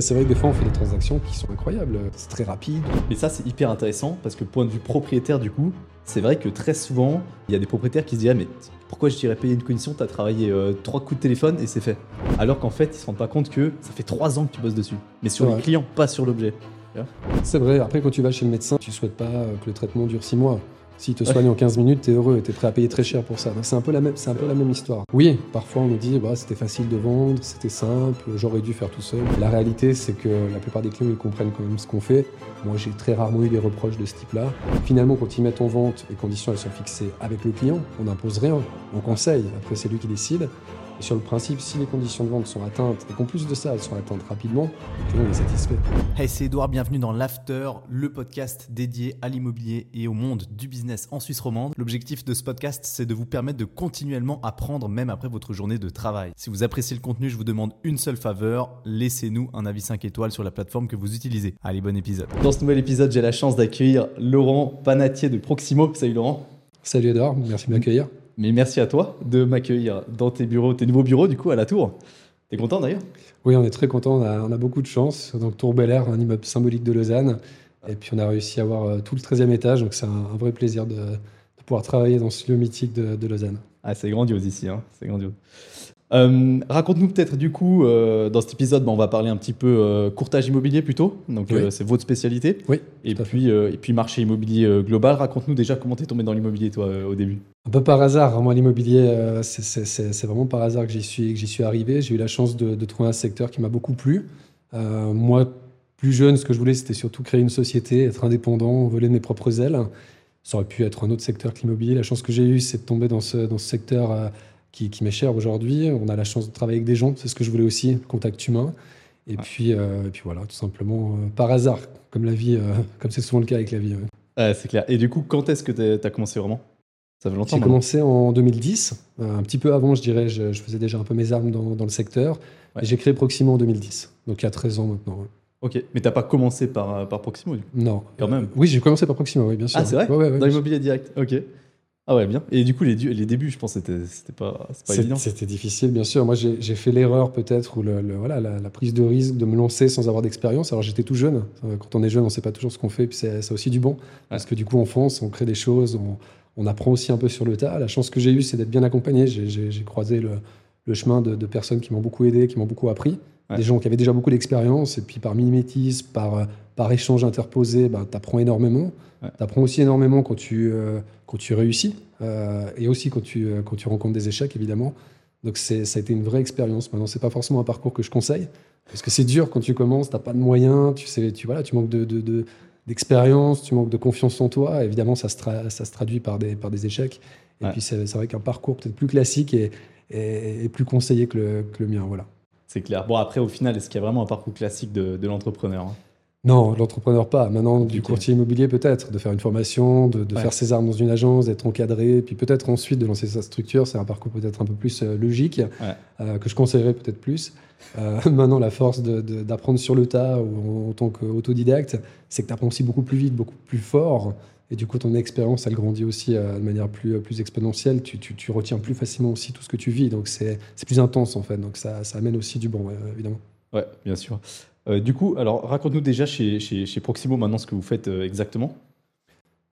C'est vrai que des fois on fait des transactions qui sont incroyables, c'est très rapide. Mais ça c'est hyper intéressant parce que point de vue propriétaire du coup, c'est vrai que très souvent il y a des propriétaires qui se disent ah mais pourquoi je dirais payer une commission? T'as travaillé euh, trois coups de téléphone et c'est fait. Alors qu'en fait ils se rendent pas compte que ça fait trois ans que tu bosses dessus, mais sur les clients, pas sur l'objet. C'est vrai, après quand tu vas chez le médecin, tu souhaites pas euh, que le traitement dure 6 mois. S'il te soigne en 15 minutes, t'es heureux, t'es prêt à payer très cher pour ça. Donc c'est un peu la même, c'est un peu la même histoire. Oui, parfois on nous dit bah, c'était facile de vendre, c'était simple, j'aurais dû faire tout seul. La réalité c'est que la plupart des clients ils comprennent quand même ce qu'on fait. Moi j'ai très rarement eu des reproches de ce type-là. Finalement quand ils mettent en vente, les conditions elles sont fixées avec le client, on n'impose rien, on conseille, après c'est lui qui décide. Et sur le principe, si les conditions de vente sont atteintes et qu'en plus de ça elles sont atteintes rapidement, le client est satisfait. Hey, c'est Edouard, bienvenue dans l'After, le podcast dédié à l'immobilier et au monde du business en Suisse romande. L'objectif de ce podcast, c'est de vous permettre de continuellement apprendre même après votre journée de travail. Si vous appréciez le contenu, je vous demande une seule faveur, laissez-nous un avis 5 étoiles sur la plateforme que vous utilisez. Allez, bon épisode. Dans ce nouvel épisode, j'ai la chance d'accueillir Laurent Panatier de Proximo. Salut Laurent. Salut Edouard, merci de m'accueillir. Mais merci à toi de m'accueillir dans tes bureaux, tes nouveaux bureaux du coup à la Tour. T'es content d'ailleurs? Oui, on est très content, on a, on a beaucoup de chance. Donc Tour Bel Air, un immeuble symbolique de Lausanne. Et puis on a réussi à avoir euh, tout le 13e étage, donc c'est un, un vrai plaisir de, de pouvoir travailler dans ce lieu mythique de, de Lausanne. Ah, c'est grandiose ici, hein. c'est grandiose. Euh, Raconte-nous peut-être du coup, euh, dans cet épisode, bah, on va parler un petit peu euh, courtage immobilier plutôt, donc Oui. c'est votre spécialité. Oui, Et puis, et puis marché immobilier global. Raconte-nous déjà comment t'es tombé dans l'immobilier toi au début. Un peu par hasard, moi l'immobilier, c'est- vraiment par hasard que j'y suis, que j'y suis arrivé. J'ai eu la chance de, de trouver un secteur qui m'a beaucoup plu. Moi, plus jeune, ce que je voulais, c'était surtout créer une société, être indépendant, voler de mes propres ailes. Ça aurait pu être un autre secteur que l'immobilier. La chance que j'ai eue, c'est de tomber dans ce, dans ce secteur qui, qui m'est cher aujourd'hui. On a la chance de travailler avec des gens, c'est ce que je voulais aussi, le contact humain. Et, puis, euh, et puis voilà, tout simplement euh, par hasard, comme la vie, euh, comme c'est souvent le cas avec la vie. ouais. C'est clair. Et du coup, quand est-ce que t'as as commencé vraiment? Ça fait longtemps. J'ai commencé en 2010, euh, un petit peu avant, je dirais, je, je faisais déjà un peu mes armes dans, dans le secteur. Ouais. Et j'ai créé Proximo en 2010, donc il y a 13 ans maintenant. Ok, mais t'as pas commencé par, par Proximo du coup? Non. Quand même. Oui, j'ai commencé par Proximo, oui, bien sûr. Ah, c'est vrai? Dans l'immobilier direct. Ok. Ah ouais, bien. Et du coup, les, les débuts, je pense, c'était c'était pas, pas évident. C'était difficile, bien sûr. Moi, j'ai fait l'erreur peut-être, ou le, le- voilà, la, la prise de risque de me lancer sans avoir d'expérience. Alors, j'étais tout jeune. Euh, Quand on est jeune, on ne sait pas toujours ce qu'on fait, puis c'est aussi du bon. Parce que du coup, on fonce, on crée des choses, on, on apprend aussi un peu sur le tas. La chance que j'ai eue, c'est d'être bien accompagné. J'ai- croisé le, le chemin de, de personnes qui m'ont beaucoup aidé, qui m'ont beaucoup appris. Ouais. Des gens qui avaient déjà beaucoup d'expérience, et puis par mimétisme, par, par échange interposé, ben, tu apprends énormément. Ouais. Tu apprends aussi énormément quand tu, euh, quand tu réussis, euh, et aussi quand tu, euh, quand tu rencontres des échecs, évidemment. Donc ça a été une vraie expérience. Maintenant, c'est pas forcément un parcours que je conseille, parce que c'est dur quand tu commences, t'as pas de moyens, tu sais, tu voilà, tu manques de, de- de- d'expérience, tu manques de confiance en toi. Évidemment, ça se, ça se traduit par des, par des échecs. Et Ouais. puis c'est c'est vrai qu'un parcours peut-être plus classique est, est- est plus conseillé que le, que le mien. Voilà. C'est clair. Bon, après, au final, est-ce qu'il y a vraiment un parcours classique de, de l'entrepreneur hein? Non, l'entrepreneur pas. Maintenant, du courtier immobilier peut-être, de faire une formation, de, de Ouais. faire ses armes dans une agence, d'être encadré, puis peut-être ensuite de lancer sa structure. C'est un parcours peut-être un peu plus euh, logique, euh, que je conseillerais peut-être plus. Euh, maintenant, la force d'apprendre sur le tas ou en, en tant qu'autodidacte, c'est que tu apprends aussi beaucoup plus vite, beaucoup plus fort. Et du coup, ton expérience, elle grandit aussi euh, de manière plus, plus exponentielle. Tu, tu- tu retiens plus facilement aussi tout ce que tu vis. Donc, c'est plus intense, en fait. Donc, ça, ça amène aussi du bon, ouais, évidemment. Ouais, bien sûr. Euh, du coup, alors raconte-nous déjà chez, chez, chez Proximo maintenant ce que vous faites euh, exactement.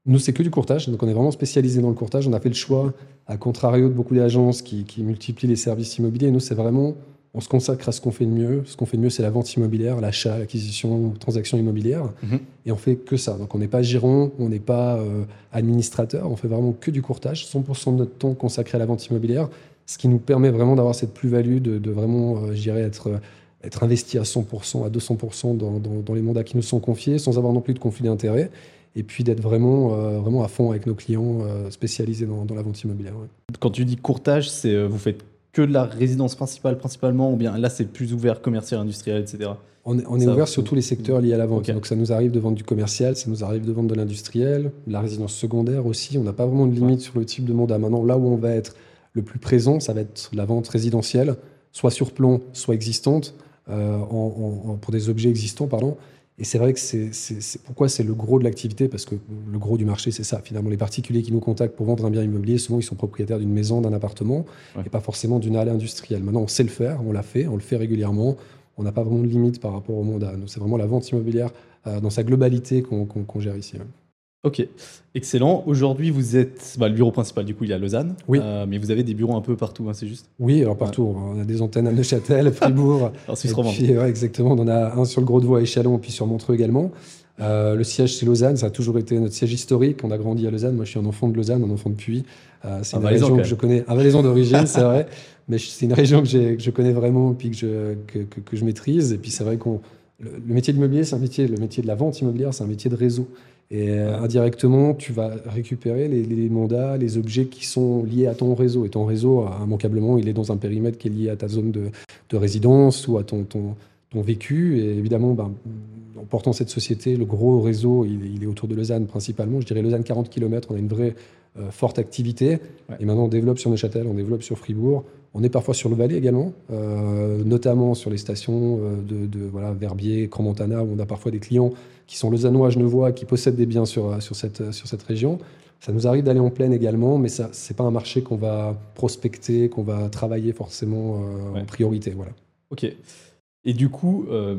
Nous, c'est que du courtage. Donc, on est vraiment spécialisé dans le courtage. On a fait le choix, à contrario de beaucoup d'agences qui, qui multiplient les services immobiliers. Nous, c'est vraiment, on se consacre à ce qu'on fait de mieux. Ce qu'on fait de mieux, c'est la vente immobilière, l'achat, l'acquisition, transaction immobilière. Mhm. Et on fait que ça. Donc, on n'est pas gérant, on n'est pas euh, administrateur. On fait vraiment que du courtage. 100% de notre temps consacré à la vente immobilière. Ce qui nous permet vraiment d'avoir cette plus-value de, de vraiment, euh, je dirais, être, euh, être investi à 100%, à 200% dans, dans- dans les mandats qui nous sont confiés, sans avoir non plus de conflit d'intérêt et puis d'être vraiment, euh, vraiment à fond avec nos clients spécialisés dans, dans la vente immobilière. ouais. Quand tu dis courtage, c'est vous faites que de la résidence principale principalement ou bien là c'est plus ouvert commercial, industriel, etc. On est, on est Ça, ouvert sur tous les secteurs liés à la vente. Donc ça nous arrive de vendre du commercial, ça nous arrive de vendre de l'industriel, de la résidence secondaire aussi. On n'a pas vraiment de limite sur le type de mandat. Maintenant, là où on va être le plus présent, ça va être la vente résidentielle, soit sur plan, soit existante, euh, en- en- en- pour des objets existants, pardon. Et c'est vrai que c'est pourquoi c'est le gros de l'activité, parce que le gros du marché, c'est ça. Finalement, les particuliers qui nous contactent pour vendre un bien immobilier, souvent, ils sont propriétaires d'une maison, d'un appartement, Ouais. et pas forcément d'une halle industrielle. Maintenant, on sait le faire, on l'a fait, on le fait régulièrement. on n'a pas vraiment de limite par rapport au. Nous, c'est vraiment la vente immobilière euh, dans sa globalité qu'on qu'on gère ici. Ok, excellent. Aujourd'hui, vous êtes. Bah, le bureau principal, du coup, il est à Lausanne. Oui. Euh, mais vous avez des bureaux un peu partout, hein, c'est juste? Oui, alors partout. On a des antennes à Neuchâtel, Fribourg. En Suisse romande. ouais, exactement. On en a un sur le Gros de Voie à Échalon, puis sur Montreux également. Euh, le siège, c'est Lausanne. Ça a toujours été notre siège historique. On a grandi à Lausanne. Moi, je suis un enfant de Lausanne, un enfant de Puy. Euh, c'est Un une Valaisan, région que je connais. Un Valaisan d'origine, c'est vrai. Mais c'est une région que, je connais vraiment, puis que je, que, que- que je maîtrise. Et puis, c'est vrai qu'on. Le, le métier de l'immobilier, c'est un métier. Le métier de la vente immobilière, c'est un métier de réseau. Et euh, indirectement, tu vas récupérer les, mandats, les objets qui sont liés à ton réseau. Et ton réseau, euh, immanquablement, il est dans un périmètre qui est lié à ta zone de, de résidence ou à ton, ton vécu. Et évidemment, ben, en portant cette société, le gros réseau, il, est- il est autour de Lausanne principalement. Je dirais Lausanne 40 km, on a une vraie euh, forte activité. Ouais. Et maintenant, on développe sur Neuchâtel, on développe sur Fribourg. On est parfois sur le Valais également, euh, notamment sur les stations euh, de, de voilà, Verbier, Crans-Montana, où on a parfois des clients qui sont lausannois, genevois, qui possèdent des biens sur, sur, cette, sur cette région. Ça nous arrive d'aller en plaine également, mais ce n'est pas un marché qu'on va prospecter, qu'on va travailler forcément euh, Ouais. en priorité. Voilà. Ok. Et du coup, euh,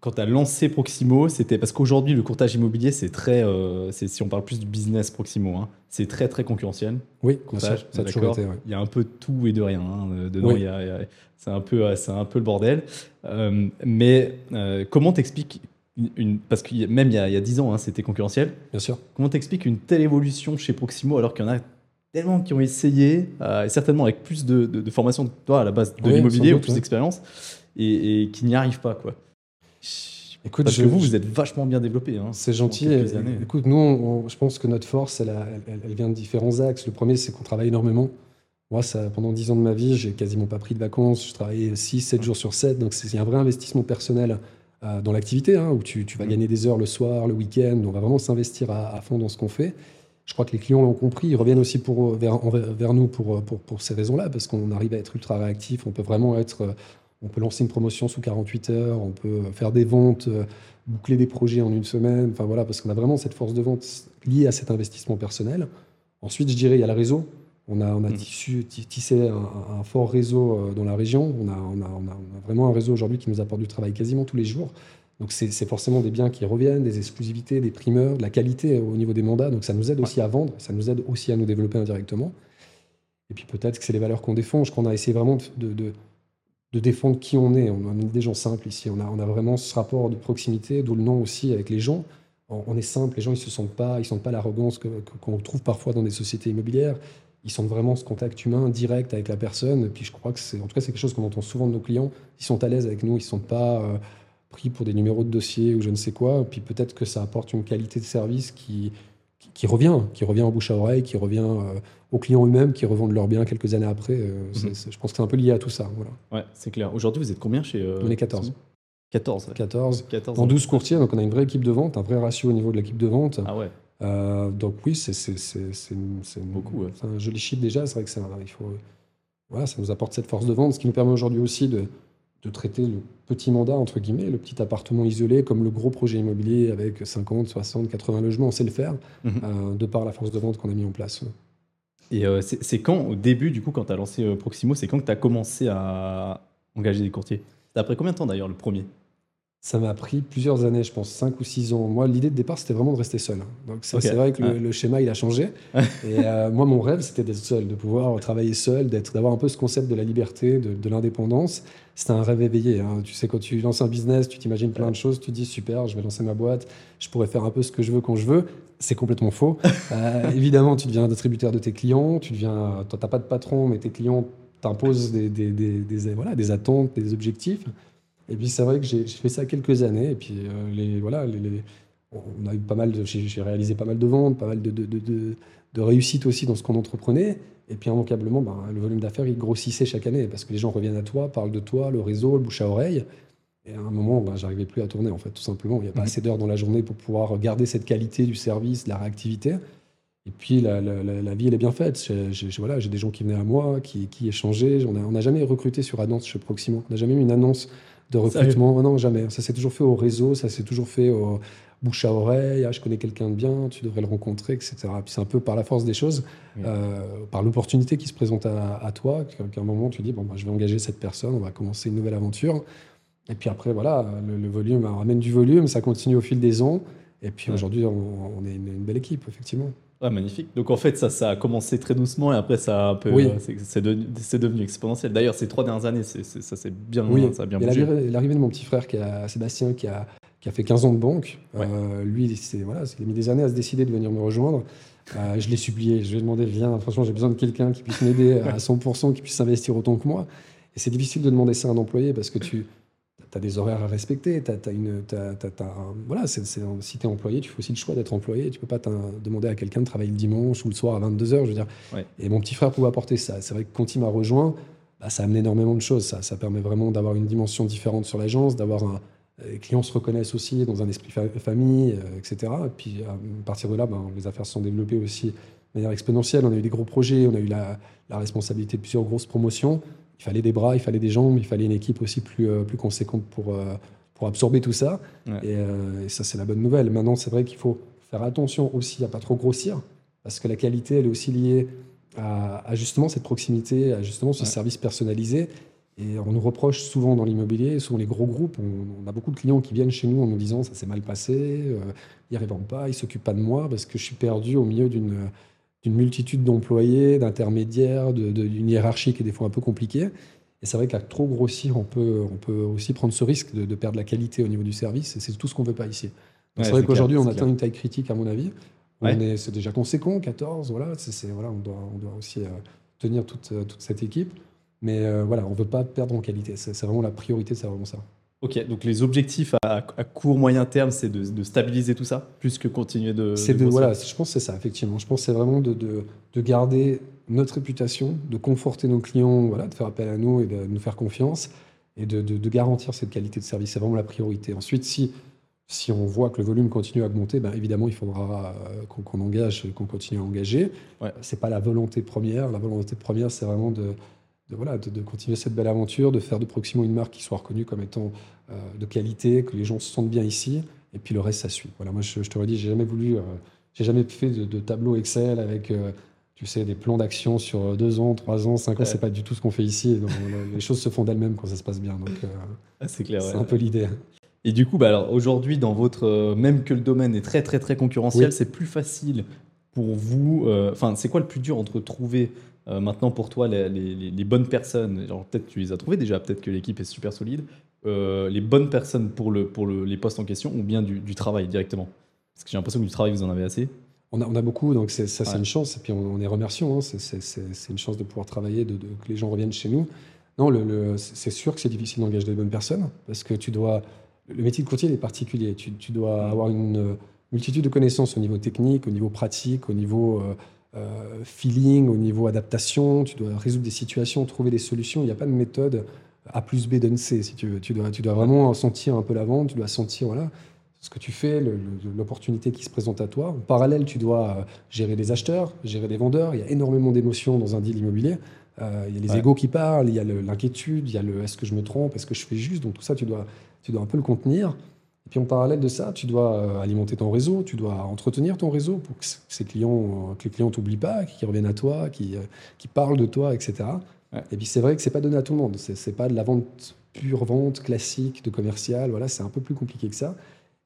quand tu as lancé Proximo, c'était parce qu'aujourd'hui, le courtage immobilier, c'est très. euh, c'est- si on parle plus du business Proximo, hein, c'est très, très concurrentiel. Oui, Courtage, sûr, ça a toujours d'accord. été. ouais. Il y a un peu de tout et de rien. hein, dedans, Oui. il y a- il y a- c'est un, peu, euh, c'est un peu le bordel. Euh, mais euh, comment t'expliques une, une- Parce que même il y a, il y a 10 ans, hein, c'était concurrentiel. Bien sûr. Comment t'expliques une telle évolution chez Proximo alors qu'il y en a tellement qui ont essayé, et certainement avec plus de, de, de formation que toi à la base de Oui, l'immobilier ou plus ouais. d'expérience, et, et qui n'y arrivent pas quoi. Écoute, Parce je- que vous, vous êtes vachement bien développé. Hein, C'est en gentil. Écoute, nous, on- on- je pense que notre force, elle, a- elle- elle vient de différents axes. Le premier, c'est qu'on travaille énormément. Moi, ça, pendant 10 ans de ma vie, j'ai quasiment pas pris de vacances. Je travaillais 6, 7 jours sur 7. Donc, c'est un vrai investissement personnel euh, dans l'activité, hein, où tu, tu vas Mhm. gagner des heures le soir, le week-end. On va vraiment s'investir à, à fond dans ce qu'on fait. Je crois que les clients l'ont compris. Ils reviennent aussi pour, vers, nous pour, pour, pour ces raisons-là, parce qu'on arrive à être ultra réactif. On peut vraiment être. Euh, On peut lancer une promotion sous 48 heures. On peut faire des ventes. euh, boucler des projets en une semaine. Enfin voilà, parce qu'on a vraiment cette force de vente liée à cet investissement personnel. Ensuite, je dirais, il y a le réseau. On a, on a tissu- ti- tissé un, un fort réseau euh, dans la région. On a, on a, on a- on a vraiment un réseau aujourd'hui qui nous apporte du travail quasiment tous les jours. Donc, c'est c'est forcément des biens qui reviennent, des exclusivités, des primeurs, de la qualité au niveau des mandats. Donc, ça nous aide aussi à vendre, ça nous aide aussi à nous développer indirectement. Et puis, peut-être que c'est les valeurs qu'on défend. Je crois qu'on a essayé vraiment de, de, de défendre qui on est. On est des gens simples ici. On a, on a vraiment ce rapport de proximité, d'où le nom aussi avec les gens. On, est simple, les gens ils se sentent pas, ils sentent pas l'arrogance que- que- qu'on trouve parfois dans des sociétés immobilières. Ils sentent vraiment ce contact humain direct avec la personne. Et puis je crois que c'est, en tout cas, c'est quelque chose qu'on entend souvent de nos clients. Ils sont à l'aise avec nous, ils ne sont pas euh, pris pour des numéros de dossier ou je ne sais quoi. Et puis peut-être que ça apporte une qualité de service qui, qui, qui revient, qui revient en bouche à oreille, qui revient euh, aux clients eux-mêmes qui revendent leurs biens quelques années après. Euh, Mhm. je pense que c'est un peu lié à tout ça. Voilà. Ouais, c'est clair. Aujourd'hui, vous êtes combien chez. euh, On est 14. 14. ouais. 14. 14 En hein. 12 courtiers, donc on a une vraie équipe de vente, un vrai ratio au niveau de l'équipe de vente. Ah ouais. Donc oui, c'est c'est- c'est- c'est une- c'est une- Beaucoup, ouais. c'est un joli chiffre déjà. C'est vrai que un- il faut, voilà, ça nous apporte cette force de vente, ce qui nous permet aujourd'hui aussi de, de traiter le petit mandat entre guillemets, le petit appartement isolé, comme le gros projet immobilier avec 50, 60, 80 logements. On sait le faire Mhm. euh, de par la force de vente qu'on a mis en place. Et euh, c'est quand, au début, du coup, quand tu as lancé euh, Proximo, c'est quand que tu as commencé à engager des courtiers? Après combien de temps d'ailleurs le premier? Ça m'a pris plusieurs années, je pense 5 ou 6 ans. Moi, l'idée de départ, c'était vraiment de rester seul. Donc, c'est vrai que le, schéma, il a changé. Et euh, moi, mon rêve, c'était d'être seul, de pouvoir travailler seul, d'être, d'avoir un peu ce concept de la liberté, de, de l'indépendance. C'était un rêve éveillé. hein. Tu sais, quand tu lances un business, tu t'imagines plein de choses, tu te dis super, je vais lancer ma boîte, je pourrais faire un peu ce que je veux quand je veux. C'est complètement faux. Euh, évidemment, tu deviens un distributeur de tes clients, tu deviens, toi, t'as pas de patron, mais tes clients t'imposent des, des, des, des- voilà, des attentes, des objectifs. Et puis c'est vrai que j'ai fait ça quelques années. Et puis euh, les, voilà, les, les- on a eu pas mal j'ai réalisé pas mal de ventes, pas mal de, de, de, de, de réussites aussi dans ce qu'on entreprenait. Et puis immanquablement, ben, le volume d'affaires il grossissait chaque année parce que les gens reviennent à toi, parlent de toi, le réseau, le bouche à oreille. Et à un moment, ben, j'arrivais plus à tourner en fait, tout simplement. Il n'y a pas Mhm. assez d'heures dans la journée pour pouvoir garder cette qualité du service, de la réactivité. Et puis la, la- la- la vie, elle est bien faite. J'ai j'ai- voilà, j'ai des gens qui venaient à moi, qui, qui échangeaient. On n'a on jamais recruté sur annonce chez Proximo. On n'a jamais eu une annonce de Sérieux recrutement. non, jamais. Ça s'est toujours fait au réseau, ça s'est toujours fait au bouche à oreille. Ah, je connais quelqu'un de bien, tu devrais le rencontrer, etc. Puis c'est un peu par la force des choses, Oui. euh, par l'opportunité qui se présente à, à toi, qu'à qu'à un moment tu dis bon, bah, je vais engager cette personne, on va commencer une nouvelle aventure. Et puis après, voilà, le, le volume on ramène du volume, ça continue au fil des ans. Et puis Ouais. aujourd'hui, on, on est une, une belle équipe, effectivement. Ouais, magnifique. Donc en fait, ça, ça a commencé très doucement et après, ça a un peu, Oui. euh, c'est- c'est devenu, exponentiel. D'ailleurs, ces trois dernières années, c'est c'est- ça s'est bien, Oui, ça a bien bougé. l'arrivée l'arrivée de mon petit frère, qui a, Sébastien, qui a, qui a fait 15 ans de banque, Ouais. euh, lui, c'est- voilà, il a mis des années à se décider de venir me rejoindre. Euh, je l'ai supplié, je lui ai demandé, viens, franchement, j'ai besoin de quelqu'un qui puisse m'aider à 100%, qui puisse investir autant que moi. Et c'est difficile de demander ça à un employé parce que tu as des horaires à respecter. une, t'as- t'as- t'as un- voilà, si tu es employé, tu fais aussi le choix d'être employé. Tu peux pas demander à quelqu'un de travailler le dimanche ou le soir à 22h. Je veux dire. Ouais. Et mon petit frère pouvait apporter ça. C'est vrai que quand il m'a rejoint, bah, ça amène énormément de choses. Ça, ça permet vraiment d'avoir une dimension différente sur l'agence, d'avoir un. Les clients se reconnaissent aussi dans un esprit fa- famille, euh, etc. Et puis à partir de là, ben, les affaires se sont développées aussi de manière exponentielle. On a eu des gros projets, on a eu la, la responsabilité de plusieurs grosses promotions. Il fallait des bras, il fallait des jambes, il fallait une équipe aussi plus, euh, plus conséquente pour, euh, pour absorber tout ça. Ouais. Et, euh, et ça, c'est la bonne nouvelle. Maintenant, c'est vrai qu'il faut faire attention aussi à pas trop grossir, parce que la qualité, elle est aussi liée à, à justement cette proximité, à justement ce Ouais. service personnalisé. Et on nous reproche souvent dans l'immobilier, souvent les gros groupes, on, on a beaucoup de clients qui viennent chez nous en nous disant ça s'est mal passé, euh, ils ne répondent pas, ils ne s'occupent pas de moi parce que je suis perdu au milieu d'une d'une multitude d'employés, d'intermédiaires, d'une hiérarchie qui est des fois un peu compliquée. Et c'est vrai qu'à trop grossir, on peut, on peut aussi prendre ce risque de, de perdre la qualité au niveau du service. Et c'est tout ce qu'on ne veut pas ici. Donc Ouais, c'est vrai qu'aujourd'hui, on atteint clair. une taille critique, à mon avis. Ouais. On est, c'est déjà conséquent, 14, voilà. C'est, voilà on, doit, on doit aussi euh, tenir toute, euh, toute cette équipe. Mais euh, voilà, on ne veut pas perdre en qualité. C'est vraiment la priorité, c'est vraiment ça. Ok, donc les objectifs à, à court, moyen terme, c'est de, de stabiliser tout ça, plus que continuer de. C'est de, voilà, je pense que c'est ça, effectivement. Je pense que c'est vraiment de, de, de garder notre réputation, de conforter nos clients, voilà, de faire appel à nous et de nous faire confiance et de, garantir cette qualité de service. C'est vraiment la priorité. Ensuite, si, si on voit que le volume continue à augmenter, ben, évidemment, il faudra euh, qu'on qu'on engage, qu'on continue à engager. Ouais. C'est pas la volonté première. La volonté première, c'est vraiment de, de, voilà, de, de continuer cette belle aventure, de faire de Proximo une marque qui soit reconnue comme étant euh, de qualité, que les gens se sentent bien ici, et puis le reste, ça suit. Voilà, moi, je, je te redis, j'ai jamais voulu, euh, j'ai jamais fait de, de tableau Excel avec, euh, tu sais, des plans d'action sur deux ans, trois ans, cinq ans. Ouais. C'est pas du tout ce qu'on fait ici. Donc, les choses se font d'elles-mêmes quand ça se passe bien. Donc, Ah, c'est clair. c'est ouais. un peu l'idée. Et du coup, bah alors aujourd'hui, dans votre, même que le domaine est très très très concurrentiel, Oui. c'est plus facile pour vous. Enfin, c'est quoi le plus dur entre trouver euh, maintenant pour toi les, les- les- les bonnes personnes Genre peut-être tu les as trouvées déjà, peut-être que l'équipe est super solide. euh, les bonnes personnes pour le pour le- les postes en question ou bien du, du travail directement? Parce que j'ai l'impression que du travail vous en avez assez. On a, on a beaucoup, donc ça c'est Ouais. une chance, et puis on, on est remerciant, hein. c'est- une chance de pouvoir travailler, de, de- que les gens reviennent chez nous. Non, le, le- c'est sûr que c'est difficile d'engager des bonnes personnes, parce que tu dois... Le métier de courtier est particulier, tu, tu dois avoir une euh, multitude de connaissances au niveau technique, au niveau pratique, au niveau euh, euh, feeling, au niveau adaptation, tu dois résoudre des situations, trouver des solutions, il n'y a pas de méthode A plus B donne C, si tu veux. Tu dois, tu dois vraiment sentir un peu la vente, tu dois sentir, voilà ce que tu fais, l'opportunité qui se présente à toi. En parallèle, tu dois euh, gérer des acheteurs, gérer des vendeurs. Il y a énormément d'émotions dans un deal immobilier. Euh, il y a les Ouais. égos qui parlent, il y a l'inquiétude, il y a le est-ce que je me trompe, est-ce que je fais juste? Donc tout ça, tu dois, tu dois un peu le contenir. Puis en parallèle de ça, tu dois euh, alimenter ton réseau, tu dois entretenir ton réseau pour que, ces clients, euh, que les clients t'oublient pas, qu'ils reviennent à toi, qui, euh, parlent de toi, etc. Ouais. Et puis c'est vrai que c'est pas donné à tout le monde. C'est pas de la vente pure vente classique de commercial. Voilà, c'est un peu plus compliqué que ça.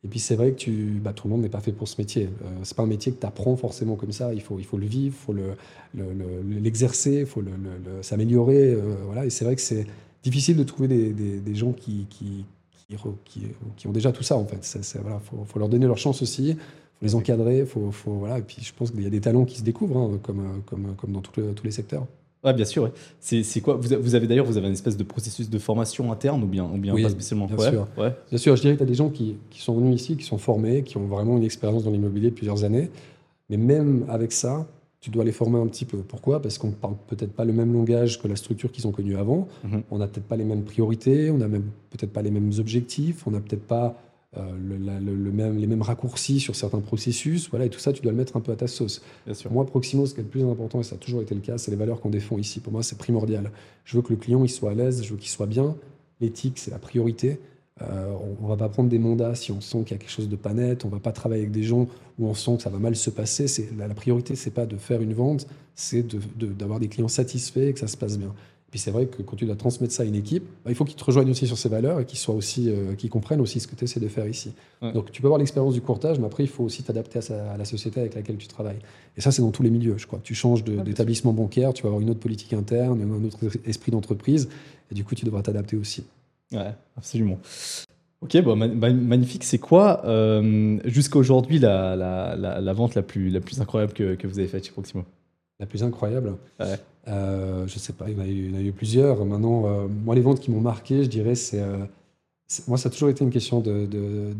Et puis c'est vrai que tu, bah, tout le monde n'est pas fait pour ce métier. Euh, c'est pas un métier que tu apprends forcément comme ça. Il faut, il faut le vivre, il faut le, le- le- l'exercer, il faut le, le- le- s'améliorer. euh, voilà. Et c'est vrai que c'est difficile de trouver des, des- des gens qui, qui, qui, re- qui- qui ont déjà tout ça en fait. Voilà, faut, faut leur donner leur chance aussi. faut les encadrer. Faut, faut, voilà. Et puis je pense qu'il y a des talents qui se découvrent, hein, comme, comme, comme dans le- tous les secteurs. Ouais, bien sûr. ouais. C'est quoi vous, avez d'ailleurs vous avez une espèce de processus de formation interne ou bien ou bien Oui, pas spécialement bien ouais, sûr. Ouais. Bien sûr, je dirais que tu as des gens qui, qui sont venus ici, qui sont formés, qui ont vraiment une expérience dans l'immobilier de plusieurs années. Mais même avec ça, tu dois les former un petit peu. Pourquoi? Parce qu'on ne parle peut-être pas le même langage que la structure qu'ils ont connue avant. Mhm. On n'a peut-être pas les mêmes priorités, on n'a même peut-être pas les mêmes objectifs, on n'a peut-être pas euh, le, la- le- le même, les mêmes raccourcis sur certains processus. Voilà, et tout ça, tu dois le mettre un peu à ta sauce. Bien sûr. Pour moi, Proximo, ce qui est le plus important, et ça a toujours été le cas, c'est les valeurs qu'on défend ici. Pour moi, c'est primordial. Je veux que le client il soit à l'aise, je veux qu'il soit bien. L'éthique, c'est la priorité. Euh, on ne va pas prendre des mandats si on sent qu'il y a quelque chose de pas net. On ne va pas travailler avec des gens où on sent que ça va mal se passer. C'est, la, la priorité, c'est pas de faire une vente, c'est de- de- d'avoir des clients satisfaits et que ça se passe bien. Puis c'est vrai que quand tu dois transmettre ça à une équipe, bah, il faut qu'ils te rejoignent aussi sur ces valeurs et qu'ils soient aussi, euh, qu'ils comprennent aussi ce que tu essaies de faire ici. Ouais. Donc tu peux avoir l'expérience du courtage, mais après il faut aussi t'adapter à, sa- à la société avec laquelle tu travailles. Et ça c'est dans tous les milieux, je crois. Tu changes d'établissement bancaire, tu vas avoir une autre politique interne, un autre esprit d'entreprise, et du coup tu devras t'adapter aussi. Ouais, absolument. Ok, bon, ma- ma- magnifique. C'est quoi, euh, jusqu'à aujourd'hui, la, la, la, la vente la plus, la plus incroyable que, que vous avez faite chez Proximo? La plus incroyable? Ouais. Euh, je sais pas, il y en a eu, il y en a eu plusieurs. Maintenant, euh, moi, les ventes qui m'ont marqué, je dirais, c'est. euh, moi, ça a toujours été une question de, de,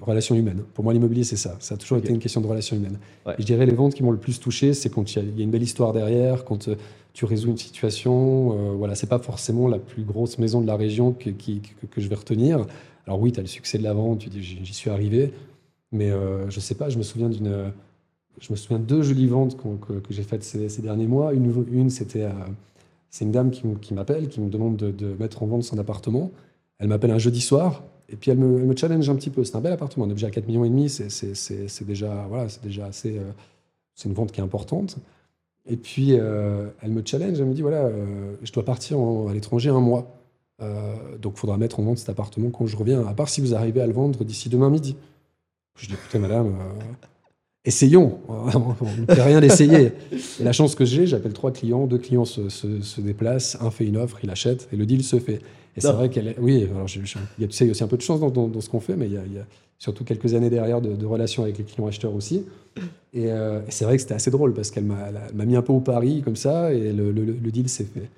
relations humaines. Pour moi, l'immobilier, c'est ça. Ça a toujours été une question de relations humaines. Ouais. Et je dirais, les ventes qui m'ont le plus touché, c'est quand il y, y a une belle histoire derrière, quand euh, tu résous une situation. Euh, voilà, c'est pas forcément la plus grosse maison de la région que, que, je vais retenir. Alors, oui, tu as le succès de la vente, tu dis, j'y suis arrivé. Mais euh, je sais pas, je me souviens d'une. Je me souviens de deux jolies ventes que, que j'ai faites ces, ces derniers mois. Une, c'était euh, c'est une dame qui, m'appelle, qui me demande de, mettre en vente son appartement. Elle m'appelle un jeudi soir et puis elle me, elle me challenge un petit peu. C'est un bel appartement, un objet à 4 millions c'est déjà voilà, déjà assez. c'est une vente qui est importante. Et puis euh, elle me challenge, elle me dit voilà, euh, je dois partir à l'étranger un mois. Euh, donc il faudra mettre en vente cet appartement quand je reviens. À part si vous arrivez à le vendre d'ici demain midi. Je dis écoutez madame. Essayons, on ne peut rien d'essayer. Et la chance que j'ai, j'appelle trois clients, deux clients se déplacent, un fait une offre, il achète, et le deal se fait. Et c'est vrai qu'elle est... Oui, alors je- je- il y a, tu sais, il y a aussi un peu de chance dans, dans- dans ce qu'on fait, mais il y, a, il y a surtout quelques années derrière de, de relations avec les clients acheteurs aussi. Et, euh, et c'est vrai que c'était assez drôle, parce qu'elle m'a mis un peu au pari, comme ça, et le, le- le deal s'est fait.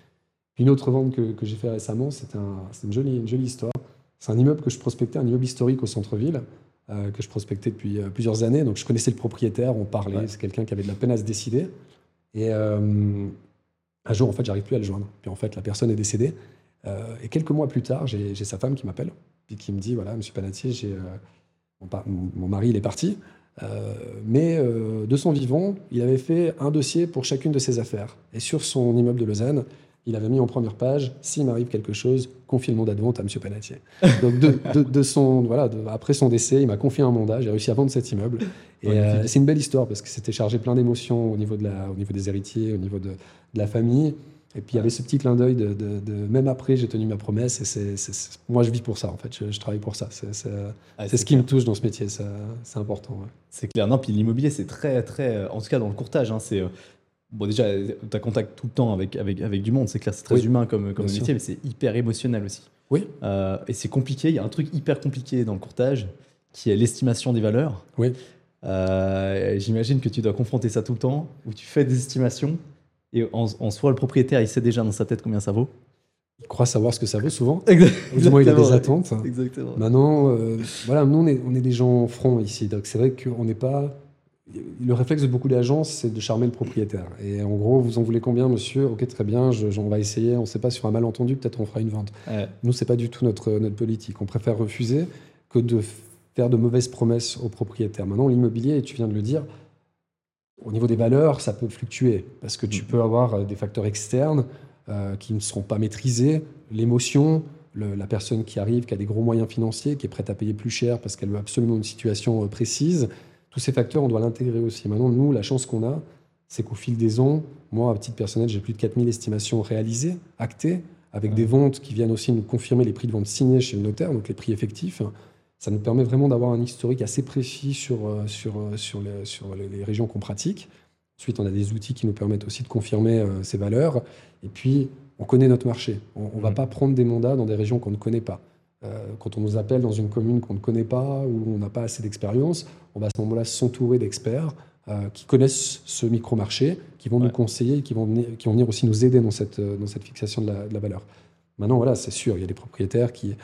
Une autre vente que, que j'ai fait récemment, c'est un, c'est une, jolie, une jolie histoire. C'est un immeuble que je prospectais, un immeuble historique au centre-ville, euh, que je prospectais depuis euh, plusieurs années. Donc je connaissais le propriétaire, on parlait, Ouais. c'est quelqu'un qui avait de la peine à se décider. Et un jour, en fait, j'arrive plus à le joindre. Puis en fait, la personne est décédée. Euh, et quelques mois plus tard, j'ai sa femme qui m'appelle, puis qui me dit, voilà, Monsieur Panatier, euh, mon, mari, il est parti. Euh, mais euh, de son vivant, il avait fait un dossier pour chacune de ses affaires. Et sur son immeuble de Lausanne, il avait mis en première page s'il m'arrive quelque chose, confie le mandat de vente à M. Panatier. Donc, de, de- de son, voilà, de- après son décès, il m'a confié un mandat. J'ai réussi à vendre cet immeuble. Et euh, c'est une belle histoire parce que c'était chargé plein d'émotions au, niveau de la- au niveau des héritiers, au niveau de la famille. Et puis il y avait ce petit clin d'œil de, de- de- même après, j'ai tenu ma promesse. Et c'est, moi, je vis pour ça, en fait. Je, je travaille pour ça. C'est, c'est- Ah, ce qui me touche dans ce métier. ça- C'est important. ouais. C'est clair. Non, puis l'immobilier, c'est très, très. euh, En tout cas, dans le courtage, hein, c'est. euh, Bon, déjà, tu as contact tout le temps avec, avec, avec du monde, c'est clair, c'est très Oui, humain comme, comme métier, mais c'est hyper émotionnel aussi. Oui. Euh, et c'est compliqué, il y a un truc hyper compliqué dans le courtage, qui est l'estimation des valeurs. Oui. Euh, J'imagine que tu dois confronter ça tout le temps, où tu fais des estimations, et en, en soi, le propriétaire, il sait déjà dans sa tête combien ça vaut. Il croit savoir ce que ça vaut souvent. Ou du moins, il a des Exactement. attentes. Exactement. Maintenant, euh, voilà, nous, on est, on est des gens francs ici. Donc, c'est vrai qu'on n'est pas. Le réflexe de beaucoup d'agences, c'est de charmer le propriétaire. Et en gros, vous en voulez combien, monsieur? Ok, très bien, je- on va essayer. On ne sait pas sur un malentendu, peut-être on fera une vente. Ouais. Nous, c'est pas du tout notre, notre politique. On préfère refuser que de faire de mauvaises promesses aux propriétaires. Maintenant, l'immobilier, et tu viens de le dire, au niveau des valeurs, ça peut fluctuer parce que tu Mhm. peux avoir euh, des facteurs externes euh, qui ne seront pas maîtrisés, l'émotion, la personne qui arrive, qui a des gros moyens financiers, qui est prête à payer plus cher parce qu'elle veut absolument une situation euh, précise. Tous ces facteurs, on doit l'intégrer aussi. Maintenant, nous, la chance qu'on a, c'est qu'au fil des ans, moi, à titre personnel, j'ai plus de 4000 estimations réalisées, actées, avec Ouais. des ventes qui viennent aussi nous confirmer les prix de vente signés chez le notaire, donc les prix effectifs. Ça nous permet vraiment d'avoir un historique assez précis sur, euh, sur, euh, sur, les, sur les- les régions qu'on pratique. Ensuite, on a des outils qui nous permettent aussi de confirmer euh, ces valeurs. Et puis, on connaît notre marché. On ne va Mhm. pas prendre des mandats dans des régions qu'on ne connaît pas. Euh, quand on nous appelle dans une commune qu'on ne connaît pas, où on n'a pas assez d'expérience, on va à ce moment-là s'entourer d'experts euh, qui connaissent ce micro-marché, qui vont Ouais. nous conseiller, et qui vont, venir, qui vont venir aussi nous aider dans cette, dans cette fixation de la, de la valeur. Maintenant, voilà, c'est sûr, il y a des propriétaires qui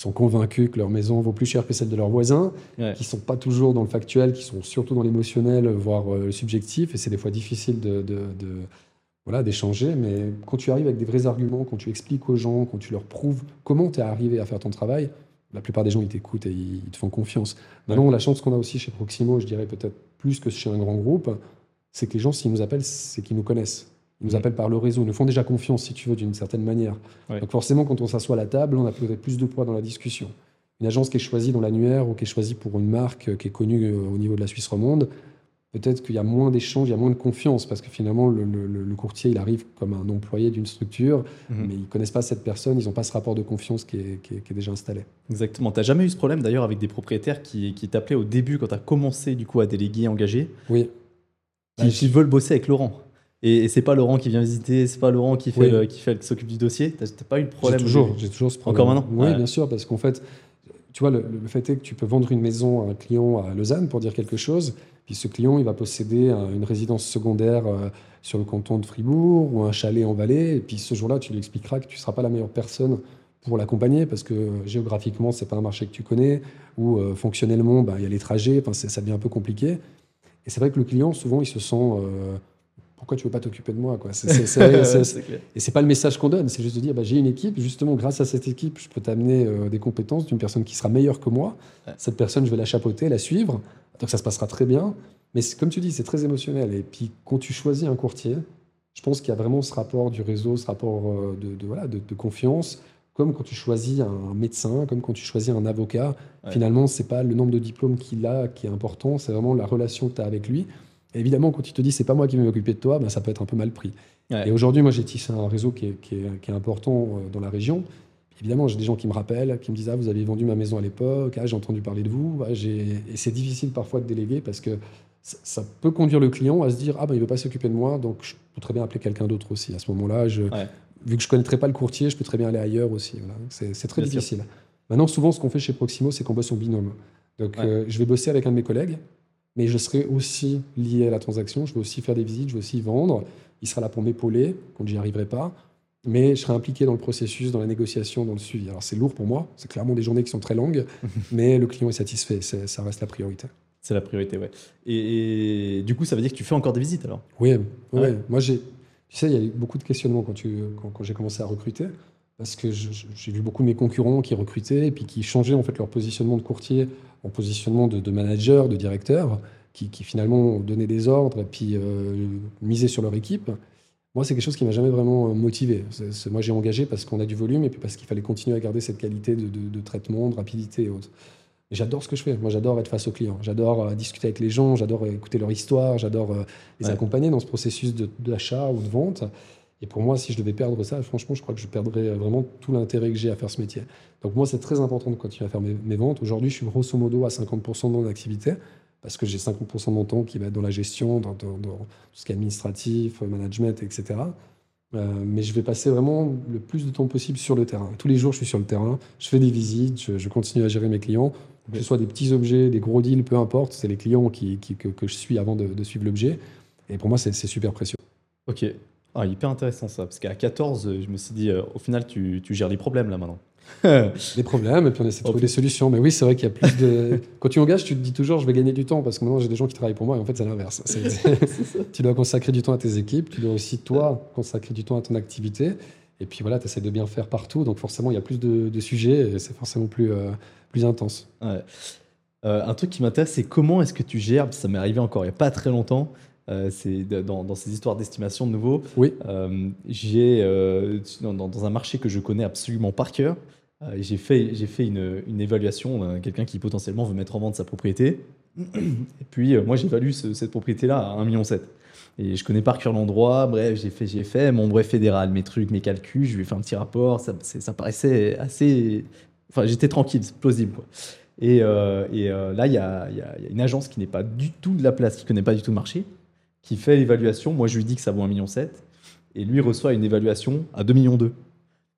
sont convaincus que leur maison vaut plus cher que celle de leurs voisins, Ouais. qui sont pas toujours dans le factuel, qui sont surtout dans l'émotionnel, voire euh, le subjectif, et c'est des fois difficile de, de- de- voilà, d'échanger. Mais quand tu arrives avec des vrais arguments, quand tu expliques aux gens, quand tu leur prouves comment tu es arrivé à faire ton travail, la plupart des gens ils t'écoutent et ils, ils te font confiance. Maintenant, la chance qu'on a aussi chez Proximo, je dirais peut-être plus que chez un grand groupe, c'est que les gens, s'ils nous appellent, c'est qu'ils nous connaissent. Ils nous appellent par le réseau, ils nous font déjà confiance, si tu veux, d'une certaine manière. Ouais. Donc forcément, quand on s'assoit à la table, on a peut-être plus de poids dans la discussion. Une agence qui est choisie dans l'annuaire ou qui est choisie pour une marque euh, qui est connue euh, au niveau de la Suisse romande, peut-être qu'il y a moins d'échanges, il y a moins de confiance, parce que finalement, le, le- le courtier, il arrive comme un employé d'une structure, Mhm. mais ils connaissent pas cette personne, ils n'ont pas ce rapport de confiance qui est, qui est- qui est déjà installé. Exactement. T'as jamais eu ce problème d'ailleurs avec des propriétaires qui, qui t'appelaient au début quand tu as commencé du coup à déléguer, engager, Oui. qui, qui veulent bosser avec Laurent? Et, et c'est pas Laurent qui vient visiter, c'est pas Laurent qui fait, Oui. le- qui fait, qui s'occupe du dossier. T'as pas eu de J'ai problème au toujours, j'ai toujours ce problème. Encore maintenant Oui, Ouais. bien sûr, parce qu'en fait, tu vois, le, le fait est que tu peux vendre une maison à un client à Lausanne pour dire quelque chose, puis ce client, il va posséder un- une résidence secondaire euh, sur le canton de Fribourg ou un chalet en Valais, et puis ce jour-là, tu lui expliqueras que tu ne seras pas la meilleure personne pour l'accompagner, parce que euh, géographiquement, c'est pas un marché que tu connais, ou euh, fonctionnellement, bah, il y a les trajets, ça devient un peu compliqué. Et c'est vrai que le client, souvent, il se sent... euh, pourquoi tu veux pas t'occuper de moi quoi? C'est clair. et c'est pas le message qu'on donne, c'est juste de dire bah, j'ai une équipe, justement grâce à cette équipe, je peux t'amener euh, des compétences d'une personne qui sera meilleure que moi. Ouais. Cette personne, je vais la chapeauter, la suivre, donc ça se passera très bien. Mais comme tu dis, c'est très émotionnel. Et puis quand tu choisis un courtier, je pense qu'il y a vraiment ce rapport du réseau, ce rapport euh, de, de- voilà, de, de confiance, comme quand tu choisis un médecin, comme quand tu choisis un avocat. Ouais. Finalement, c'est pas le nombre de diplômes qu'il a qui est important, c'est vraiment la relation que tu as avec lui. Et évidemment, quand il te dit c'est pas moi qui vais m'occuper de toi, ben, ça peut être un peu mal pris. Ouais. Et aujourd'hui, moi, j'ai tissé un réseau qui est, qui est- qui est important euh, dans la région. Évidemment, j'ai des gens qui me rappellent, qui me disent Ah, vous avez vendu ma maison à l'époque, ah, j'ai entendu parler de vous. Ah, et c'est difficile parfois de déléguer parce que ça, peut conduire le client à se dire Ah, ben, il ne veut pas s'occuper de moi, donc je peux très bien appeler quelqu'un d'autre aussi. À ce moment-là, Ouais. vu que je ne connaîtrais pas le courtier, je peux très bien aller ailleurs aussi. Voilà. C'est très Bien sûr. difficile. Maintenant, souvent, ce qu'on fait chez Proximo, c'est qu'on bosse en binôme. Donc, Ouais. euh, je vais bosser avec un de mes collègues, mais je serai aussi lié à la transaction. Je vais aussi faire des visites, je vais aussi vendre. Il sera là pour m'épauler quand j'y arriverai pas. Mais je serai impliqué dans le processus, dans la négociation, dans le suivi. Alors c'est lourd pour moi, c'est clairement des journées qui sont très longues, mais le client est satisfait, ça reste la priorité. C'est la priorité, ouais. Et, et du coup, ça veut dire que tu fais encore des visites alors? Oui, ouais, Ouais. ouais. moi j'ai, tu sais, il y a eu beaucoup de questionnements quand, tu, quand, quand j'ai commencé à recruter, parce que j'ai vu beaucoup de mes concurrents qui recrutaient et puis qui changeaient en fait leur positionnement de courtier en positionnement de, de manager, de directeur, qui, qui finalement donnaient des ordres et puis euh, misaient sur leur équipe. Moi, c'est quelque chose qui m'a jamais vraiment euh, motivé. Moi, j'ai engagé parce qu'on a du volume et puis parce qu'il fallait continuer à garder cette qualité de, de- de traitement, de rapidité et autres. J'adore ce que je fais. Moi, j'adore être face aux clients. J'adore euh, discuter avec les gens. J'adore écouter leur histoire. J'adore euh, les Ouais. accompagner dans ce processus d'achat ou de vente. Et pour moi, si je devais perdre ça, franchement, je crois que je perdrais euh, vraiment tout l'intérêt que j'ai à faire ce métier. Donc moi, c'est très important de continuer à faire mes, ventes. Aujourd'hui, je suis grosso modo à 50% de mon activité parce que j'ai 50% de mon temps qui va être dans la gestion, dans, tout ce qui est administratif, euh, management, etc. Euh, mais je vais passer vraiment le plus de temps possible sur le terrain. Tous les jours, je suis sur le terrain, je fais des visites, je, continue à gérer mes clients, que ce soit des petits objets, des gros deals, peu importe, c'est les clients que, je suis avant de, suivre l'objet. Et pour moi, c'est super précieux. Ok. Ah, hyper intéressant ça, parce qu'à 14, euh, je me suis dit, euh, au final, tu, tu gères les problèmes là maintenant. Des problèmes, et puis on essaie de trouver des solutions. Mais oui, c'est vrai qu'il y a plus de. Quand tu engages, tu te dis toujours, je vais gagner du temps, parce que maintenant, j'ai des gens qui travaillent pour moi, et en fait, c'est l'inverse. Tu dois consacrer du temps à tes équipes, tu dois aussi, toi, consacrer du temps à ton activité. Et puis voilà, tu essaies de bien faire partout, donc forcément, il y a plus de, de sujets, et c'est forcément plus, euh, plus intense. Ouais. Euh, un truc qui m'intéresse, c'est comment est-ce que tu gères, ça m'est arrivé encore il n'y a pas très longtemps, euh, c'est dans, dans ces histoires d'estimation de nouveau, Oui. euh, j'ai, euh, dans, un marché que je connais absolument par cœur, j'ai fait, j'ai fait une, une évaluation quelqu'un qui potentiellement veut mettre en vente sa propriété. Et puis, moi, j'évalue ce- cette propriété-là à 1,7 million. Et je connais par cœur l'endroit, bref, j'ai fait, j'ai fait mon brevet fédéral, mes trucs, mes calculs, je lui ai fait un petit rapport, ça, ça paraissait assez... Enfin, j'étais tranquille, c'est plausible, quoi. Et, euh, et, euh, là, il y y y a une agence qui n'est pas du tout de la place, qui connaît pas du tout le marché, qui fait l'évaluation. Moi, je lui dis que ça vaut 1,7 million. Et lui reçoit une évaluation à 2,2 millions.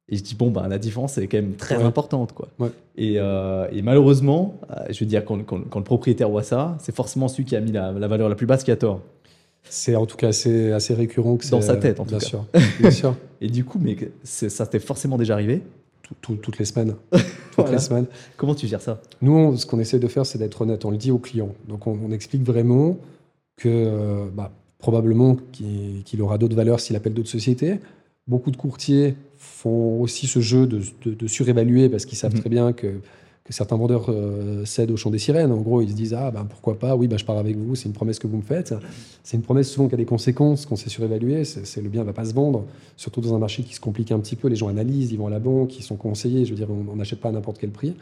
Et je dis, bon, bah, la différence, elle est quand même très Ouais. importante. Quoi. Ouais. Et, euh, et malheureusement, euh, je veux dire, quand, quand- quand le propriétaire voit ça, c'est forcément celui qui a mis la, la valeur la plus basse qui a tort. C'est en tout cas assez, assez récurrent que Dans sa tête, en tout bien cas. Sûr, bien sûr. Et du coup, mais ça t'est forcément déjà arrivé. Tout- tout- toutes les semaines. Toutes Voilà. les semaines. Comment tu gères ça? Nous, on- ce qu'on essaie de faire, c'est d'être honnête. On le dit aux clients. Donc, on, on explique vraiment que euh, bah, probablement qu'il aura d'autres valeurs s'il appelle d'autres sociétés. Beaucoup de courtiers font aussi ce jeu de, de- de surévaluer parce qu'ils savent Mhm. très bien que, que certains vendeurs euh, cèdent au chant des sirènes. En gros, ils se disent Ah, ben, pourquoi pas, oui, ben, je pars avec vous, c'est une promesse que vous me faites. C'est une promesse souvent qui a des conséquences, qu'on sait surévaluer. C'est le bien ne va pas se vendre, surtout dans un marché qui se complique un petit peu. Les gens analysent, ils vont à la banque, ils sont conseillés. Je veux dire, on n'achète pas à n'importe quel prix. Et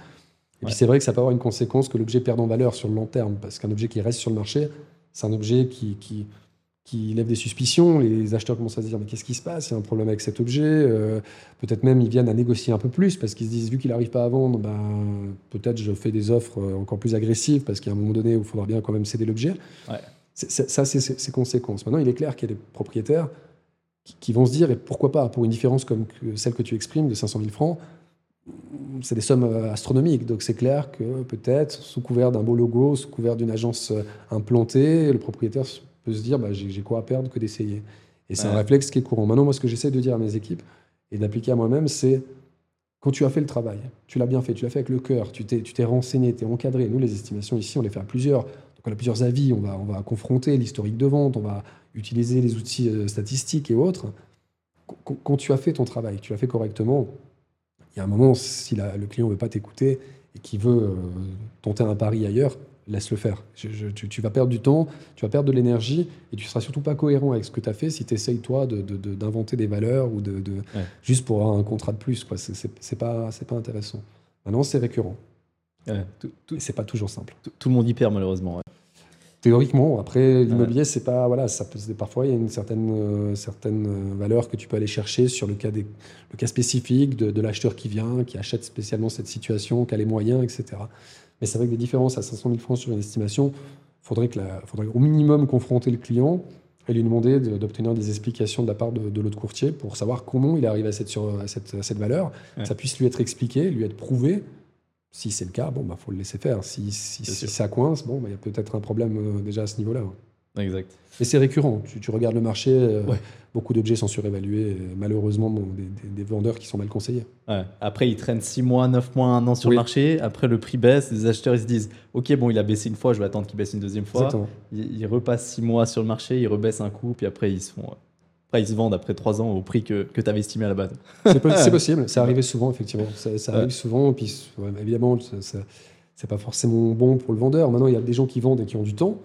Ouais. puis c'est vrai que ça peut avoir une conséquence que l'objet perde en valeur sur le long terme, parce qu'un objet qui reste sur le marché, c'est un objet qui, qui, qui lève des suspicions. Les acheteurs commencent à se dire mais qu'est-ce qui se passe? Il y a un problème avec cet objet. Euh, peut-être même ils viennent à négocier un peu plus parce qu'ils se disent vu qu'il n'arrive pas à vendre, ben, peut-être je fais des offres euh, encore plus agressives parce qu'il y a un moment donné où il faudra bien quand même céder l'objet. Ouais. ça, c'est ses conséquences. Maintenant, il est clair qu'il y a des propriétaires qui, qui, vont se dire et pourquoi pas pour une différence comme celle que tu exprimes de 500 000 francs c'est des sommes euh, astronomiques. Donc c'est clair que peut-être, sous couvert d'un beau logo, sous couvert d'une agence implantée, le propriétaire peut se dire bah, j'ai quoi à perdre que d'essayer. Et c'est un réflexe qui est courant. Maintenant, moi, ce que j'essaie de dire à mes équipes et d'appliquer à moi-même, c'est quand tu as fait le travail, tu l'as bien fait, tu l'as fait avec le cœur, tu t'es renseigné, tu es encadré. Nous, les estimations ici, on les fait à plusieurs. Donc, on a plusieurs avis, on va, on va confronter l'historique de vente, on va utiliser les outils euh, statistiques et autres. Quand, tu as fait ton travail, tu l'as fait correctement, il y a un moment, si le client ne veut pas t'écouter et qu'il veut euh, tenter un pari ailleurs, laisse-le faire. tu, vas perdre du temps, tu vas perdre de l'énergie et tu seras surtout pas cohérent avec ce que tu as fait si tu essayes, toi, d'inventer de, des valeurs ou de, juste pour avoir un contrat de plus. C'est pas, pas intéressant. Maintenant, c'est récurrent. Ouais, c'est pas toujours simple. Tout, le monde y perd, malheureusement. Théoriquement, après l'immobilier, c'est pas voilà, ça peut, parfois il y a une certaine euh, certaine euh, valeur que tu peux aller chercher sur le cas des, le cas spécifique de, de l'acheteur qui vient, qui achète spécialement cette situation, qui a les moyens, etc. Mais c'est vrai que des différences à 500 000 francs sur une estimation, il faudrait, que faudrait au minimum confronter le client et lui demander d'obtenir des explications de la part de, l'autre courtier pour savoir comment il arrive à cette, sur, à cette, cette valeur. Ça puisse lui être expliqué, lui être prouvé. Si c'est le cas, bon, bah, faut le laisser faire. Si, si, ça coince, bon, bah, il y a peut-être un problème euh, déjà à ce niveau-là. Exact. Et c'est récurrent. Tu, regardes le marché, euh, beaucoup d'objets sont surévalués. malheureusement, des, vendeurs qui sont mal conseillés. Après, ils traînent 6 mois, 9 mois, 1 an sur le marché. Après, le prix baisse. Les acheteurs ils se disent Ok, bon, il a baissé une fois, je vais attendre qu'il baisse une deuxième fois. Ils, repassent 6 mois sur le marché, ils rebaissent un coup, puis après, ils se font. Après, ils se vendent après 3 ans au prix que, que tu avais estimé à la base. C'est possible. Ça arrive souvent, effectivement. Ça, arrive souvent. Puis, évidemment, c'est pas forcément bon pour le vendeur. Maintenant, il y a des gens qui vendent et qui ont du temps.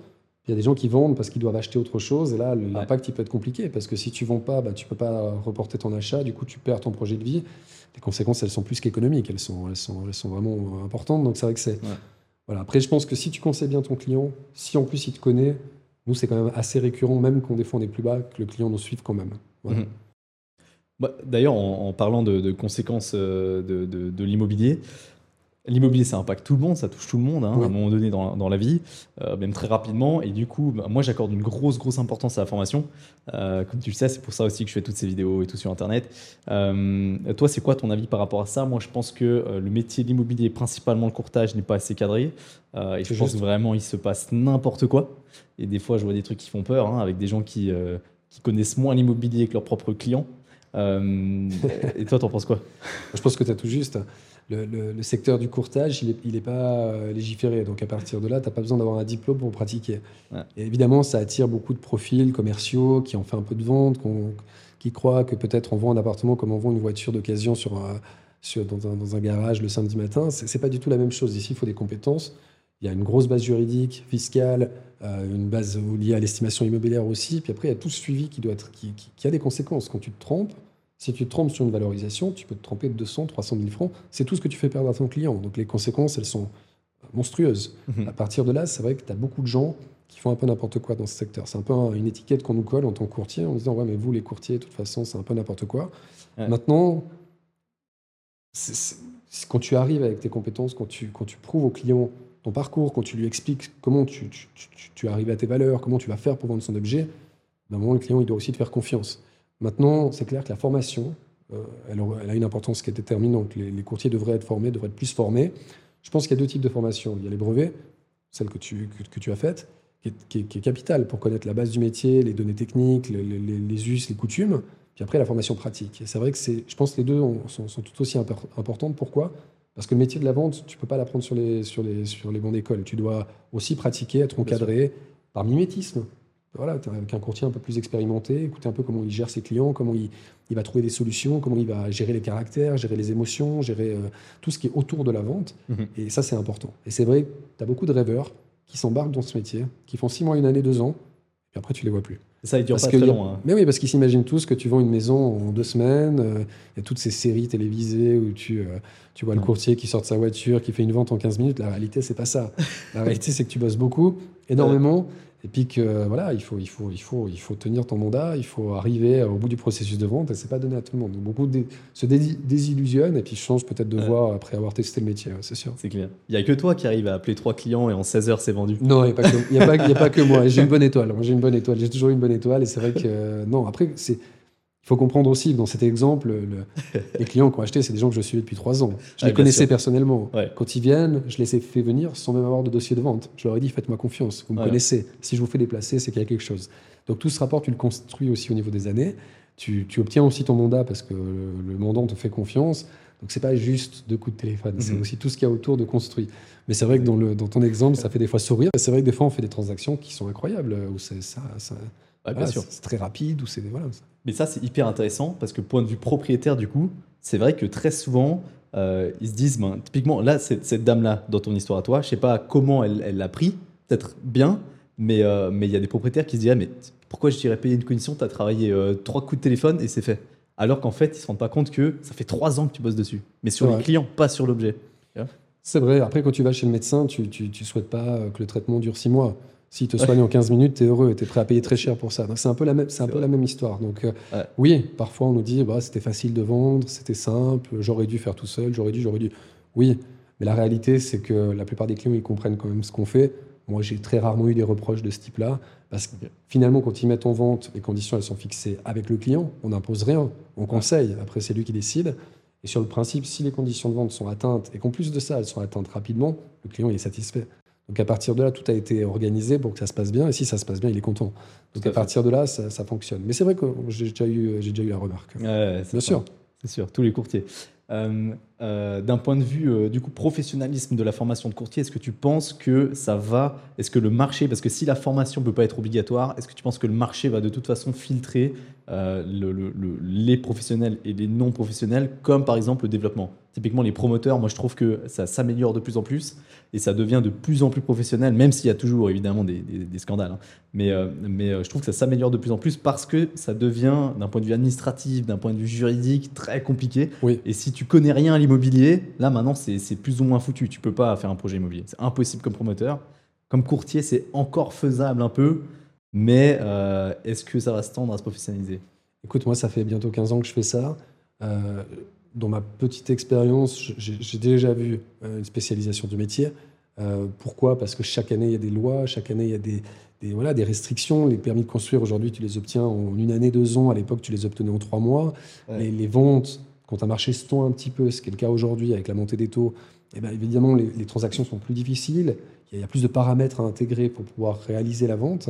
Il y a des gens qui vendent parce qu'ils doivent acheter autre chose. Et là, l'impact, il peut être compliqué. Parce que si tu vends pas, bah, tu peux pas reporter ton achat. Du coup, tu perds ton projet de vie. Les conséquences, elles sont plus qu'économiques. Elles sont, elles, sont, elles sont vraiment importantes. Donc, c'est vrai que c'est. Voilà. Après, je pense que si tu conseilles bien ton client, si en plus il te connaît, nous, c'est quand même assez récurrent, même quand des fois on est plus bas, que le client nous suive quand même. Mhm. Bah, d'ailleurs, en, parlant de, conséquences euh, de, de l'immobilier, L'immobilier, ça impacte tout le monde, ça touche tout le monde hein, à un moment donné dans, dans la vie, euh, même très rapidement. Et du coup, bah, moi, j'accorde une grosse, grosse importance à la formation. Euh, comme tu le sais, c'est pour ça aussi que je fais toutes ces vidéos et tout sur Internet. Euh, toi, c'est quoi ton avis par rapport à ça? Moi, je pense que le métier de l'immobilier, principalement le courtage, n'est pas assez cadré. et je pense vraiment il se passe n'importe quoi. Et des fois, je vois des trucs qui font peur, hein, avec des gens qui, qui connaissent moins l'immobilier que leurs propres clients. et toi, t'en penses quoi? Je pense que tu as tout juste le, secteur du courtage, il n'est pas euh, légiféré. Donc à partir de là, tu n'as pas besoin d'avoir un diplôme pour pratiquer. Et évidemment, ça attire beaucoup de profils commerciaux qui ont fait un peu de vente, qui croient que peut-être on vend un appartement comme on vend une voiture d'occasion sur, sur dans, un, dans, un, garage le samedi matin. Ce n'est pas du tout la même chose. Ici, il faut des compétences. Il y a une grosse base juridique, fiscale, euh, une base liée à l'estimation immobilière aussi. Puis après, il y a tout ce suivi qui, doit être, qui, qui a des conséquences. Quand tu te trompes, si tu te trompes sur une valorisation, tu peux te tromper de 200, 300 000 francs. C'est tout ce que tu fais perdre à ton client. Donc les conséquences, elles sont monstrueuses. Mhm. À partir de là, c'est vrai que tu as beaucoup de gens qui font un peu n'importe quoi dans ce secteur. C'est un peu une étiquette qu'on nous colle en tant que courtier en disant Ouais, mais vous, les courtiers, de toute façon, c'est un peu n'importe quoi. Maintenant, quand tu arrives avec tes compétences, quand tu, quand tu prouves au client ton parcours, quand tu lui expliques comment tu, tu, tu, arrives à tes valeurs, comment tu vas faire pour vendre son objet, d'un moment, le client, il doit aussi te faire confiance. Maintenant, c'est clair que la formation, euh, elle, a une importance qui est déterminante. Les, les, courtiers devraient être formés, devraient être plus formés. Je pense qu'il y a deux types de formation. Il y a les brevets, celle que tu, que, tu as faite, qui est, capitale pour connaître la base du métier, les données techniques, les, les, us, les coutumes. Puis après, la formation pratique. Et c'est vrai que je pense que les deux sont, sont, tout aussi importantes. Pourquoi? Parce que le métier de la vente, tu ne peux pas l'apprendre sur les, sur, les, sur les bancs d'école. Tu dois aussi pratiquer, être encadré par mimétisme voilà, avec un courtier un peu plus expérimenté, écouter un peu comment il gère ses clients, comment il, va trouver des solutions, comment il va gérer les caractères, gérer les émotions, gérer euh, tout ce qui est autour de la vente. Mhm. Et ça, c'est important. Et c'est vrai, tu as beaucoup de rêveurs qui s'embarquent dans ce métier, qui font six mois, une année, deux ans, et après, tu les vois plus. Ça, il dure pas très long. Hein. Mais oui, parce qu'ils s'imaginent tous que tu vends une maison en deux semaines. Euh, il y a toutes ces séries télévisées où tu, euh, tu vois le courtier qui sort de sa voiture, qui fait une vente en 15 minutes. La réalité, c'est pas ça. La réalité, c'est que tu bosses beaucoup, énormément Et puis que voilà, il faut, il, faut, il, faut, il faut tenir ton mandat, il faut arriver au bout du processus de vente, et c'est pas donné à tout le monde. Donc, beaucoup se désillusionnent et puis changent peut-être de voie après avoir testé le métier, c'est sûr. C'est clair. Il n'y a que toi qui arrive à appeler trois clients et en 16 heures c'est vendu. Non, il n'y a, a, a, pas que moi. J'ai une bonne étoile. J'ai une bonne étoile. J'ai toujours une bonne étoile et c'est vrai que non. Après, c'est il faut comprendre aussi, dans cet exemple, les clients qui ont acheté, c'est des gens que je suis depuis trois ans. Je les connaissais personnellement. Quand ils viennent, je les ai fait venir sans même avoir de dossier de vente. Je leur ai dit, faites-moi confiance, vous me connaissez. Si je vous fais déplacer, c'est qu'il y a quelque chose. Donc tout ce rapport, tu le construis aussi au niveau des années. Tu, obtiens aussi ton mandat parce que le, mandant te fait confiance. Donc c'est pas juste deux coups de téléphone, c'est mhm. aussi tout ce qu'il y a autour de construit. Mais c'est vrai que dans, le, dans ton exemple, ça fait des fois sourire. C'est vrai que des fois, on fait des transactions qui sont incroyables, où ça, ça, c'est très rapide, ou c'est voilà. Mais ça, c'est hyper intéressant parce que point de vue propriétaire, du coup, c'est vrai que très souvent, euh, ils se disent, ben, typiquement, là, cette, cette dame-là, dans ton histoire à toi, je sais pas comment elle l'a pris, peut-être bien, mais euh, mais il y a des propriétaires qui se disent, ah, mais pourquoi je dirais payer une commission Tu as travaillé euh, trois coups de téléphone et c'est fait. Alors qu'en fait, ils se rendent pas compte que ça fait trois ans que tu bosses dessus, mais sur les clients, pas sur l'objet. C'est vrai. Après, quand tu vas chez le médecin, tu, tu souhaites pas que le traitement dure six mois. S'il te soigne en 15 minutes, tu es heureux et tu es prêt à payer très cher pour ça. C'est un peu la même, c'est un peu la même histoire. Donc, euh, oui, parfois on nous dit bah, c'était facile de vendre, c'était simple, j'aurais dû faire tout seul, j'aurais dû, j'aurais dû. Oui, mais la réalité, c'est que la plupart des clients, ils comprennent quand même ce qu'on fait. Moi, j'ai très rarement eu des reproches de ce type-là, parce que finalement, quand ils mettent en vente, les conditions, elles sont fixées avec le client. On n'impose rien, on conseille. Après, c'est lui qui décide. Et sur le principe, si les conditions de vente sont atteintes, et qu'en plus de ça, elles sont atteintes rapidement, le client est satisfait. Donc à partir de là, tout a été organisé pour que ça se passe bien. Et si ça se passe bien, il est content. Donc à, partir de là, ça, fonctionne. Mais c'est vrai que j'ai déjà eu, j'ai déjà eu la remarque. bien sûr. C'est sûr, tous les courtiers. Euh, euh, d'un point de vue euh, du coup professionnalisme de la formation de courtier, est-ce que tu penses que ça va Est-ce que le marché, parce que si la formation ne peut pas être obligatoire, est-ce que tu penses que le marché va de toute façon filtrer les professionnels et les non professionnels, comme par exemple le développement? Typiquement les promoteurs, moi je trouve que ça s'améliore de plus en plus et ça devient de plus en plus professionnel, même s'il y a toujours évidemment des, scandales. Hein. Mais, mais je trouve que ça s'améliore de plus en plus parce que ça devient, d'un point de vue administratif, d'un point de vue juridique, très compliqué. Oui. Et si tu connais rien à immobilier, là maintenant c'est plus ou moins foutu. Tu peux pas faire un projet immobilier. C'est impossible comme promoteur. Comme courtier, c'est encore faisable un peu, mais euh, est-ce que ça va se tendre à se professionnaliser? Écoute, moi ça fait bientôt 15 ans que je fais ça. Euh, dans ma petite expérience, j'ai déjà vu euh, une spécialisation du métier. pourquoi? Parce que chaque année, il y a des lois, chaque année, il y a des, voilà, des restrictions. Les permis de construire, aujourd'hui, tu les obtiens en une année, deux ans. À l'époque, tu les obtenais en trois mois. les, ventes, quand un marché se tend un petit peu, ce qui est le cas aujourd'hui avec la montée des taux, eh bien, évidemment, les, transactions sont plus difficiles. Il y, a, plus de paramètres à intégrer pour pouvoir réaliser la vente.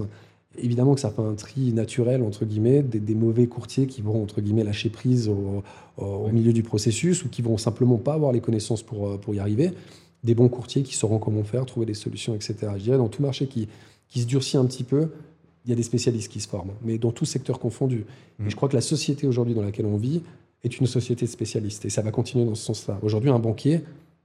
Évidemment que ça fait un tri naturel, entre guillemets, des, mauvais courtiers qui vont, entre guillemets, lâcher prise au, milieu du processus ou qui vont simplement pas avoir les connaissances pour, euh, pour y arriver. Des bons courtiers qui sauront comment faire, trouver des solutions, etc. Je dirais, dans tout marché qui, qui se durcit un petit peu, il y a des spécialistes qui se forment, mais dans tout secteur confondu. Et mmh. je crois que la société aujourd'hui dans laquelle on vit, est une société spécialiste. Et ça va continuer dans ce sens-là. Aujourd'hui, un banquier,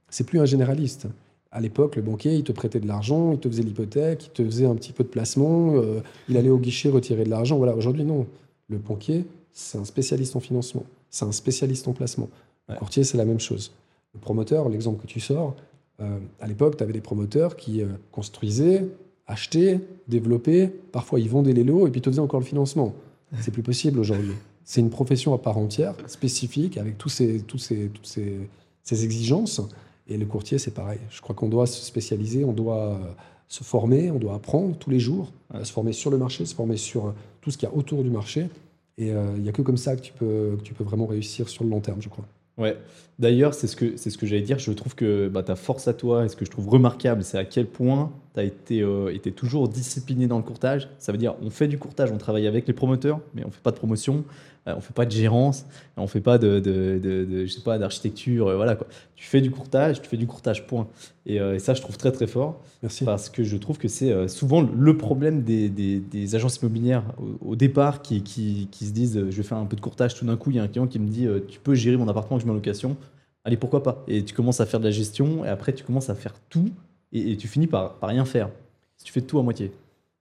c'est plus un généraliste. À l'époque, le banquier, il te prêtait de l'argent, il te faisait l'hypothèque, il te faisait un petit peu de placement, euh, il allait au guichet retirer de l'argent. Voilà, aujourd'hui, non. Le banquier, c'est un spécialiste en financement, c'est un spécialiste en placement. Le courtier, c'est la même chose. Le promoteur, l'exemple que tu sors, euh, à l'époque, tu avais des promoteurs qui euh, construisaient, achetaient, développaient, parfois ils vendaient les lots et puis te faisaient encore le financement. C'est plus possible aujourd'hui. C'est une profession à part entière, spécifique, avec tous ces, tous ces, toutes ces, ces exigences. Et le courtier, c'est pareil. Je crois qu'on doit se spécialiser, on doit se former, on doit apprendre tous les jours, se former sur le marché, se former sur tout ce qu'il y a autour du marché. Et euh, il n'y a que comme ça que tu, peux, que tu peux vraiment réussir sur le long terme, je crois. Ouais. D'ailleurs, c'est ce que, c'est ce que j'allais dire. Je trouve que bah, ta force à toi, et ce que je trouve remarquable, c'est à quel point tu as été, euh, été toujours discipliné dans le courtage. Ça veut dire, on fait du courtage, on travaille avec les promoteurs, mais on ne fait pas de promotion. Euh, on fait pas de gérance, on fait pas de, de, de, je sais pas d'architecture, euh, voilà quoi. Tu fais du courtage, tu fais du courtage point. Et, euh, ça, je trouve très très fort. Merci. Parce que je trouve que c'est souvent le problème des, des, agences immobilières au, départ qui, qui, qui, se disent, je vais faire un peu de courtage. Tout d'un coup, il y a un client qui me dit, tu peux gérer mon appartement que je mets en location. Allez, pourquoi pas? Et tu commences à faire de la gestion et après tu commences à faire tout et, et tu finis par, par rien faire. Si tu fais tout à moitié.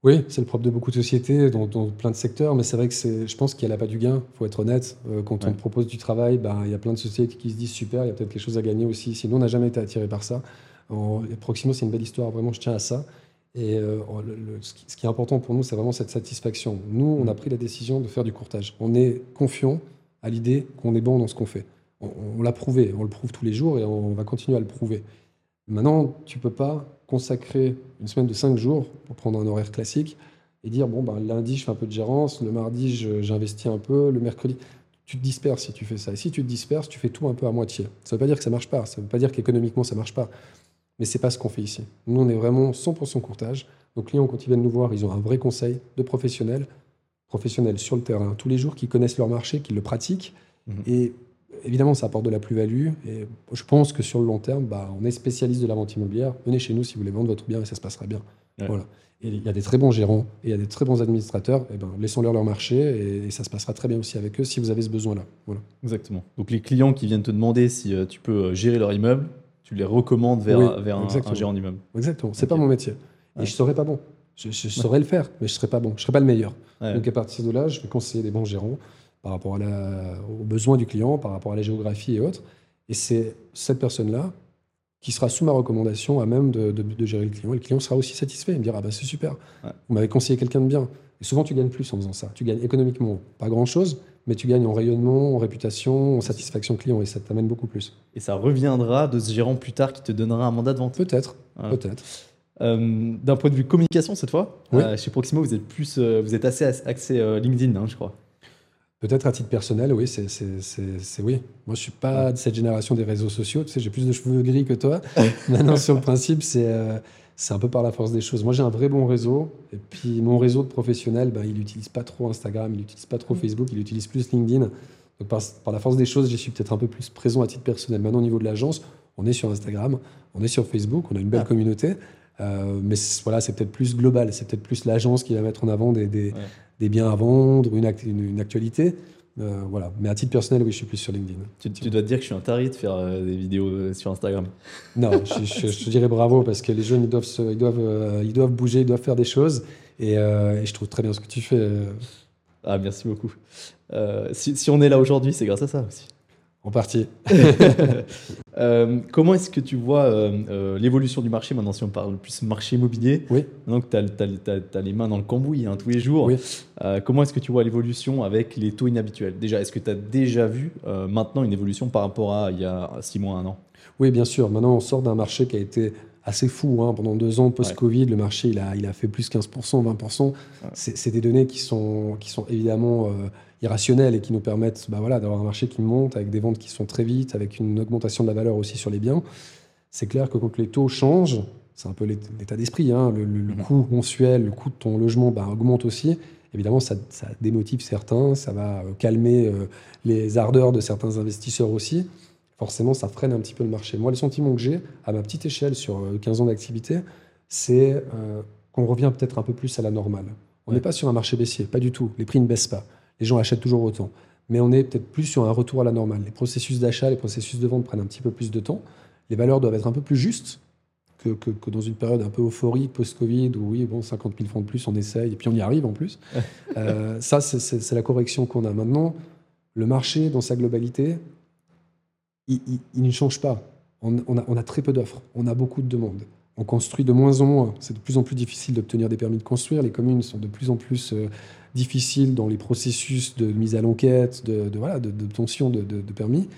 Oui, c'est le propre de beaucoup de sociétés, dans, plein de secteurs, mais c'est vrai que c'est, je pense qu'il n'y a pas du gain, il faut être honnête. Euh, quand on te propose du travail, ben, il y a plein de sociétés qui se disent super, il y a peut-être quelque chose à gagner aussi. Sinon, on n'a jamais été attiré par ça. En, Proximo, c'est une belle histoire, vraiment, je tiens à ça. Et euh, le- le- ce, qui, ce qui est important pour nous, c'est vraiment cette satisfaction. Nous, on a pris la décision de faire du courtage. On est confiant à l'idée qu'on est bon dans ce qu'on fait. On, on l'a prouvé, on le prouve tous les jours et on va continuer à le prouver. Maintenant, tu peux pas consacrer une semaine de 5 jours pour prendre un horaire classique et dire bon, ben, lundi, je fais un peu de gérance, le mardi, j'investis un peu, le mercredi. Tu te disperses si tu fais ça. Et si tu te disperses, tu fais tout un peu à moitié. Ça ne veut pas dire que ça marche pas. Ça ne veut pas dire qu'économiquement, ça marche pas. Mais c'est pas ce qu'on fait ici. Nous, on est vraiment 100% courtage. Nos clients, quand ils viennent nous voir, ils ont un vrai conseil de professionnels, professionnels sur le terrain, tous les jours, qui connaissent leur marché, qui le pratiquent. Mhm. Et évidemment, ça apporte de la plus-value. Et je pense que sur le long terme, bah, on est spécialiste de la vente immobilière. Venez chez nous si vous voulez vendre votre bien et ça se passera bien. Ouais. Voilà. Et il y a des très bons gérants et il y a des très bons administrateurs. Et ben, laissons-leur leur marché et, et ça se passera très bien aussi avec eux si vous avez ce besoin-là. Voilà. Exactement. Donc les clients qui viennent te demander si euh, tu peux euh, gérer leur immeuble, tu les recommandes vers, Oui, vers un, un gérant d'immeuble. Exactement. C'est Ok. pas mon métier. Ouais. Et je serais pas bon. Je, je saurais le faire, mais je serais pas bon. Je serais pas le meilleur. Ouais. Donc à partir de là, je vais conseiller des bons gérants par rapport à la- aux besoins du client, par rapport à la géographie et autres. Et c'est cette personne-là qui sera sous ma recommandation à même de, de- de gérer le client. Et le client sera aussi satisfait. Il me dira ah bah, c'est super. Ouais. Vous m'avez conseillé quelqu'un de bien. Et souvent, tu gagnes plus en faisant ça. Tu gagnes économiquement, pas grand-chose, mais tu gagnes en rayonnement, en réputation, en satisfaction client. Et ça t'amène beaucoup plus. Et ça reviendra de ce gérant plus tard qui te donnera un mandat de vente. Peut-être, Voilà. peut-être. Euh, D'un point de vue communication cette fois, Oui. euh, chez Proximo, vous êtes plus, euh, vous êtes assez axé LinkedIn, hein, je crois. Peut-être à titre personnel, oui, c'est c'est- c'est- c'est oui. Moi, je suis pas de cette génération des réseaux sociaux. Tu sais, j'ai plus de cheveux gris que toi. Maintenant, sur le principe, c'est euh, c'est un peu par la force des choses. Moi, j'ai un vrai bon réseau. Et puis, mon réseau de professionnels, ben, il n'utilise pas trop Instagram, il n'utilise pas trop Facebook, il utilise plus LinkedIn. Donc, par, par la force des choses, j'y suis peut-être un peu plus présent à titre personnel. Maintenant, au niveau de l'agence, on est sur Instagram, on est sur Facebook, on a une belle Ah. communauté. Euh, mais c'est- voilà, c'est peut-être plus global. C'est peut-être plus l'agence qui va mettre en avant des, des, Ouais. des biens à vendre, une, act- une- une actualité. Euh, voilà. Mais à titre personnel, oui, je suis plus sur LinkedIn. Tu, tu dois te dire que je suis un taré de faire euh, des vidéos sur Instagram. Non, je, je- je te dirais bravo parce que les jeunes, ils doivent, se- ils doivent, euh, ils doivent bouger, ils doivent faire des choses. Et, et je trouve très bien ce que tu fais. Ah, merci beaucoup. Si, si on est là aujourd'hui, c'est grâce à ça aussi. En partie. Euh, comment est-ce que tu vois euh, euh, l'évolution du marché maintenant, si on parle plus marché immobilier? Oui. Maintenant que tu as, les mains dans le cambouis hein, tous les jours, Oui. euh, comment est-ce que tu vois l'évolution avec les taux inhabituels? Déjà, est-ce que tu as déjà vu maintenant une évolution par rapport à il y a 6 mois, un an? Oui, bien sûr. Maintenant, on sort d'un marché qui a été assez fou. hein. Pendant deux ans, post-Covid, le marché, il a, il a fait plus 15%, 20%. C'est c'est des données qui sont, qui sont évidemment euh, irrationnelles et qui nous permettent bah, voilà, d'avoir un marché qui monte avec des ventes qui sont très vite, avec une augmentation de la valeur aussi sur les biens. C'est clair que quand les taux changent, c'est un peu l'ét- l'état d'esprit, hein, le, le- le Mhm. coût mensuel, le coût de ton logement bah, augmente aussi. Évidemment, ça, ça démotive certains, ça va euh, calmer euh, les ardeurs de certains investisseurs aussi forcément, ça freine un petit peu le marché. Moi, le sentiment que j'ai, à ma petite échelle, sur euh, 15 ans d'activité, c'est euh, qu'on revient peut-être un peu plus à la normale. On Ouais. n'est pas sur un marché baissier, pas du tout. Les prix ne baissent pas. Les gens achètent toujours autant. Mais on est peut-être plus sur un retour à la normale. Les processus d'achat, les processus de vente prennent un petit peu plus de temps. Les valeurs doivent être un peu plus justes que, que- que dans une période un peu euphorique post-Covid où, oui, bon, 50 000 francs de plus, on essaye, et puis on y arrive en plus. Euh, ça, c'est la correction qu'on a. Maintenant, le marché, dans sa globalité, il, il- il ne change pas. On, on a, on a très peu d'offres, on a beaucoup de demandes. On construit de moins en moins. C'est de plus en plus difficile d'obtenir des permis de construire. Les communes sont de plus en plus euh, difficiles dans les processus de mise à l'enquête, de, de, voilà, de- d'obtention de, de- de permis.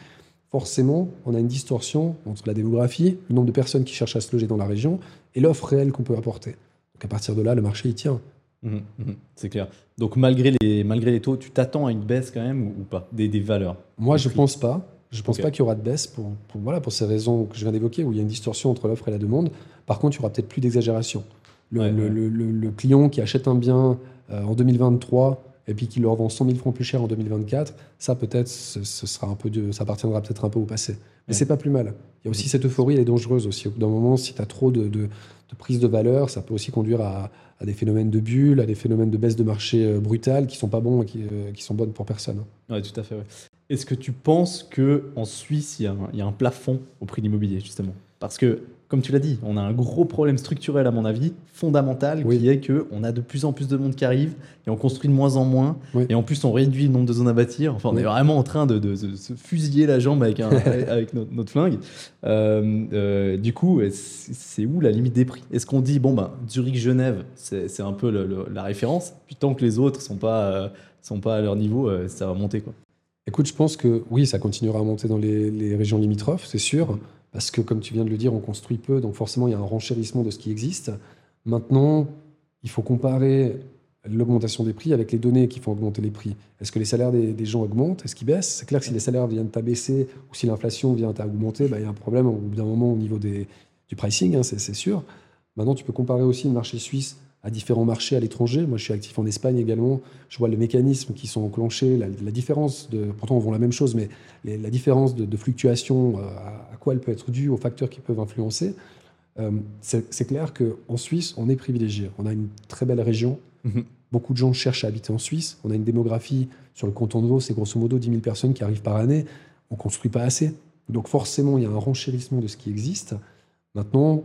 Forcément, on a une distorsion entre la démographie, le nombre de personnes qui cherchent à se loger dans la région, et l'offre réelle qu'on peut apporter. Donc à partir de là, le marché y tient. Mhm, mhm, C'est clair. Donc malgré les, malgré les taux, tu t'attends à une baisse quand même ou, ou pas des, des valeurs? Moi, je prix? pense pas. Je pense Ok. pas qu'il y aura de baisse pour, pour- voilà, pour ces raisons que je viens d'évoquer, où il y a une distorsion entre l'offre et la demande. Par contre, il y aura peut-être plus d'exagération. Le, Ouais, le- ouais. le- le- le client qui achète un bien euh, en 2023 et puis qui le revend 100 000 francs plus cher en 2024, ça peut-être, ce, ce sera un peu de, ça appartiendra peut-être un peu au passé. Mais Ouais. c'est pas plus mal. Il y a aussi cette euphorie, elle est dangereuse aussi. Au bout d'un moment, si tu as trop de, de- de prise de valeur, ça peut aussi conduire à, à des phénomènes de bulles, à des phénomènes de baisse de marché euh, brutales qui sont pas bons et qui, euh, qui sont bonnes pour personne. Oui, tout à fait. ouais. Est-ce que tu penses que en Suisse, il y, a un, il y a un plafond au prix de l'immobilier, justement? Parce que comme tu l'as dit, on a un gros problème structurel, à mon avis, fondamental, Oui. qui est qu'on a de plus en plus de monde qui arrive et on construit de moins en moins. Oui. Et en plus, on réduit le nombre de zones à bâtir. Enfin, on Oui. est vraiment en train de, de- de se fusiller la jambe avec, un, avec notre, notre flingue. Euh, euh, du coup, c'est où la limite des prix? Est-ce qu'on dit, bon, ben, Zurich-Genève, c'est c'est un peu le- le- la référence, puis tant que les autres ne sont, pas, euh, sont pas à leur niveau, ça va monter. Quoi. Écoute, je pense que oui, ça continuera à monter dans les, les régions limitrophes, c'est sûr, parce que comme tu viens de le dire, on construit peu, donc forcément il y a un renchérissement de ce qui existe. Maintenant, il faut comparer l'augmentation des prix avec les données qui font augmenter les prix. Est-ce que les salaires des, des gens augmentent? Est-ce qu'ils baissent? C'est clair que si les salaires viennent à baisser ou si l'inflation vient à augmenter, bah, il y a un problème au bout d'un moment au niveau des, du pricing, hein, c'est c'est sûr. Maintenant, tu peux comparer aussi le marché suisse à différents marchés à l'étranger. Moi, je suis actif en Espagne également. Je vois les mécanismes qui sont enclenchés, la, la différence de, pourtant on vend la même chose, mais les- la différence de, de fluctuation, euh, à, quoi elle peut être due, aux facteurs qui peuvent influencer. Euh, c'est clair qu'en Suisse, on est privilégié. On a une très belle région. Mhm. Beaucoup de gens cherchent à habiter en Suisse. On a une démographie sur le canton de Vaud, c'est grosso modo 10 000 personnes qui arrivent par année. On construit pas assez. Donc forcément, il y a un renchérissement de ce qui existe. Maintenant,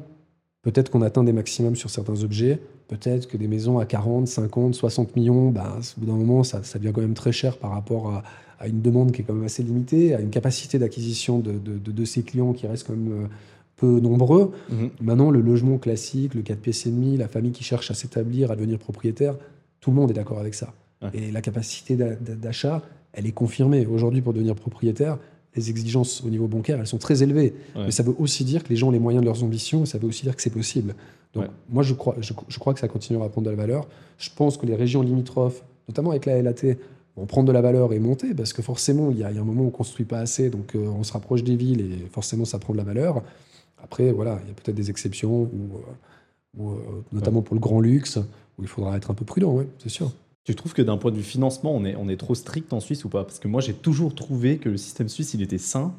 peut-être qu'on atteint des maximums sur certains objets. Peut-être que des maisons à 40, 50, 60 millions, bah, au bout d'un moment, ça, ça devient quand même très cher par rapport à, à une demande qui est quand même assez limitée, à une capacité d'acquisition de, de, de- de ces clients qui reste quand même euh, peu nombreux. Maintenant, le logement classique, le 4 pièces et demi, la famille qui cherche à s'établir, à devenir propriétaire, tout le monde est d'accord avec ça. Ouais. Et la capacité d'a- d'a- d'achat, elle est confirmée. Aujourd'hui, pour devenir propriétaire, les exigences au niveau bancaire, elles sont très élevées. Ouais. Mais ça veut aussi dire que les gens ont les moyens de leurs ambitions, et ça veut aussi dire que c'est possible. Donc, Ouais. moi, je crois, je, je crois que ça continuera à prendre de la valeur. Je pense que les régions limitrophes, notamment avec la LAT, vont prendre de la valeur et monter, parce que forcément, il y a, il y a un moment où on ne construit pas assez, donc euh, on se rapproche des villes, et forcément, ça prend de la valeur. Après, voilà, il y a peut-être des exceptions, euh, euh, notamment pour le grand luxe, où il faudra être un peu prudent, ouais, c'est sûr. Tu trouves que d'un point de vue financement, on est, on est trop strict en Suisse ou pas? Parce que moi, j'ai toujours trouvé que le système suisse, il était sain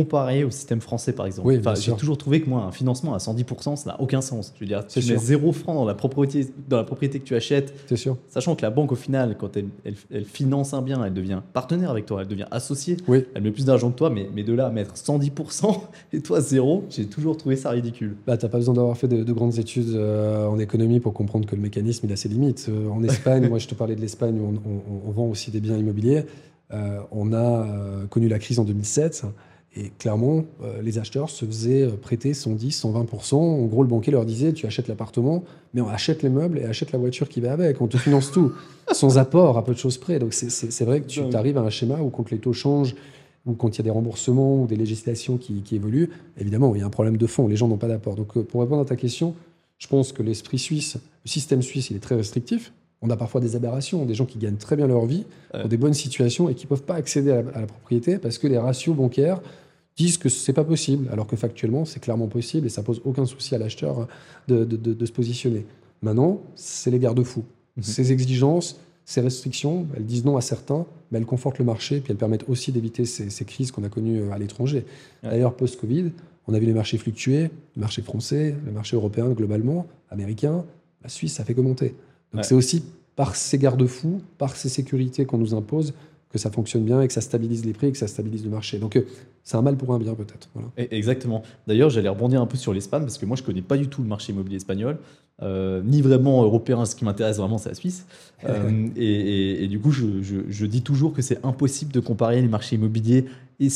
comparé au système français, par exemple. Oui, Enfin, bien j'ai toujours trouvé que moi, un financement à 110%, ça n'a aucun sens. Je veux dire, tu mets zéro franc dans la, propriété, dans la propriété que tu achètes, C'est sûr. sachant que la banque, au final, quand elle, elle- elle finance un bien, elle devient partenaire avec toi, elle devient associée. Oui. Elle met plus d'argent que toi, mais, mais de là à mettre 110% et toi zéro, j'ai toujours trouvé ça ridicule. Bah, t'as pas besoin d'avoir fait de, de grandes études euh, en économie pour comprendre que le mécanisme il a ses limites. Euh, en Espagne, moi je te parlais de l'Espagne, où on, on- on vend aussi des biens immobiliers. Euh, on a connu la crise en 2007 et clairement, euh, les acheteurs se faisaient euh, prêter 110, 120%. En gros, le banquier leur disait Tu achètes l'appartement, mais on achète les meubles et achète la voiture qui va avec. On te finance tout, sans apport, à peu de choses près. Donc c'est- vrai que tu arrives à un schéma où quand les taux changent, ou quand il y a des remboursements ou des législations qui, qui évoluent, évidemment, il y a un problème de fond. Les gens n'ont pas d'apport. Donc, euh, pour répondre à ta question, je pense que l'esprit suisse, le système suisse, il est très restrictif. On a parfois des aberrations, des gens qui gagnent très bien leur vie, Ouais. ont des bonnes situations et qui ne peuvent pas accéder à la, à la propriété parce que les ratios bancaires disent que c'est pas possible, alors que factuellement, c'est clairement possible et ça pose aucun souci à l'acheteur de, de- de- de se positionner. Maintenant, c'est les garde-fous. Mhm. Ces exigences, ces restrictions, elles disent non à certains, mais elles confortent le marché, puis elles permettent aussi d'éviter ces, ces crises qu'on a connues euh, à l'étranger. Ouais. D'ailleurs, post-Covid, on a vu les marchés fluctuer, le marché français, le marché européen globalement, américain, la Suisse, ça fait que monter. Donc Ouais. c'est aussi par ces garde-fous, par ces sécurités qu'on nous impose, que ça fonctionne bien et que ça stabilise les prix et que ça stabilise le marché. Donc euh, c'est un mal pour un bien peut-être. Voilà. Exactement. D'ailleurs, j'allais rebondir un peu sur l'Espagne parce que moi, je connais pas du tout le marché immobilier espagnol, euh, ni vraiment européen. Ce qui m'intéresse vraiment, c'est la Suisse. Euh, et, et- et du coup, je, je- je dis toujours que c'est impossible de comparer les marchés immobiliers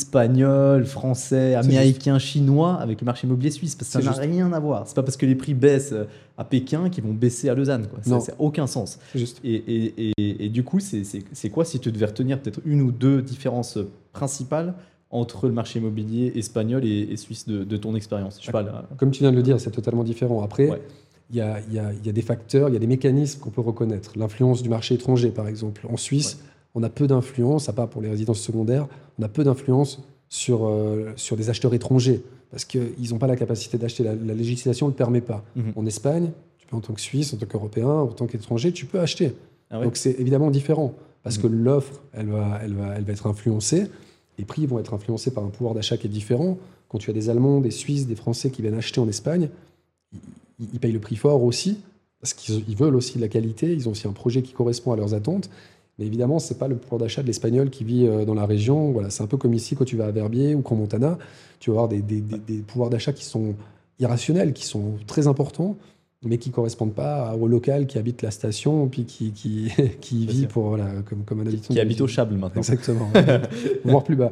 espagnols, français, américains, chinois avec le marché immobilier suisse parce que ça n'a rien à voir. C'est pas parce que les prix baissent euh, à Pékin qu'ils vont baisser à Lausanne. quoi. Ça n'a aucun sens. Juste. Et, du coup, c'est quoi si tu devais retenir peut-être une ou deux différences principales entre le marché immobilier espagnol et, et suisse de, de ton expérience Je. Comme tu viens de le dire, c'est totalement différent. Après, Ouais. il y, a, il y a- il y a des facteurs, il y a des mécanismes qu'on peut reconnaître. L'influence du marché étranger, par exemple. En Suisse, on a peu d'influence, à part pour les résidences secondaires, on a peu d'influence sur, euh, sur des acheteurs étrangers, parce qu'ils n'ont pas la capacité d'acheter. La, la législation ne le permet pas. Mhm. En Espagne, tu peux, en tant que Suisse, en tant qu'Européen, en tant qu'étranger, tu peux acheter. Ah Donc c'est évidemment différent, parce Mhm. que l'offre, elle va, elle, va, elle va être influencée, les prix vont être influencés par un pouvoir d'achat qui est différent. Quand tu as des Allemands, des Suisses, des Français qui viennent acheter en Espagne, ils, payent le prix fort aussi, parce qu'ils ils veulent aussi de la qualité, ils ont aussi un projet qui correspond à leurs attentes. Mais évidemment, ce n'est pas le pouvoir d'achat de l'Espagnol qui vit euh, dans la région. Voilà, c'est un peu comme ici quand tu vas à Verbier ou Grand Montana, tu vas avoir des- des- des pouvoirs d'achat qui sont irrationnels qui sont très importants, mais qui correspondent pas au local qui habite la station, puis qui, qui, qui vit pour, voilà, comme, comme un habitant. Qui, habite au Chable maintenant. Exactement, voire plus bas.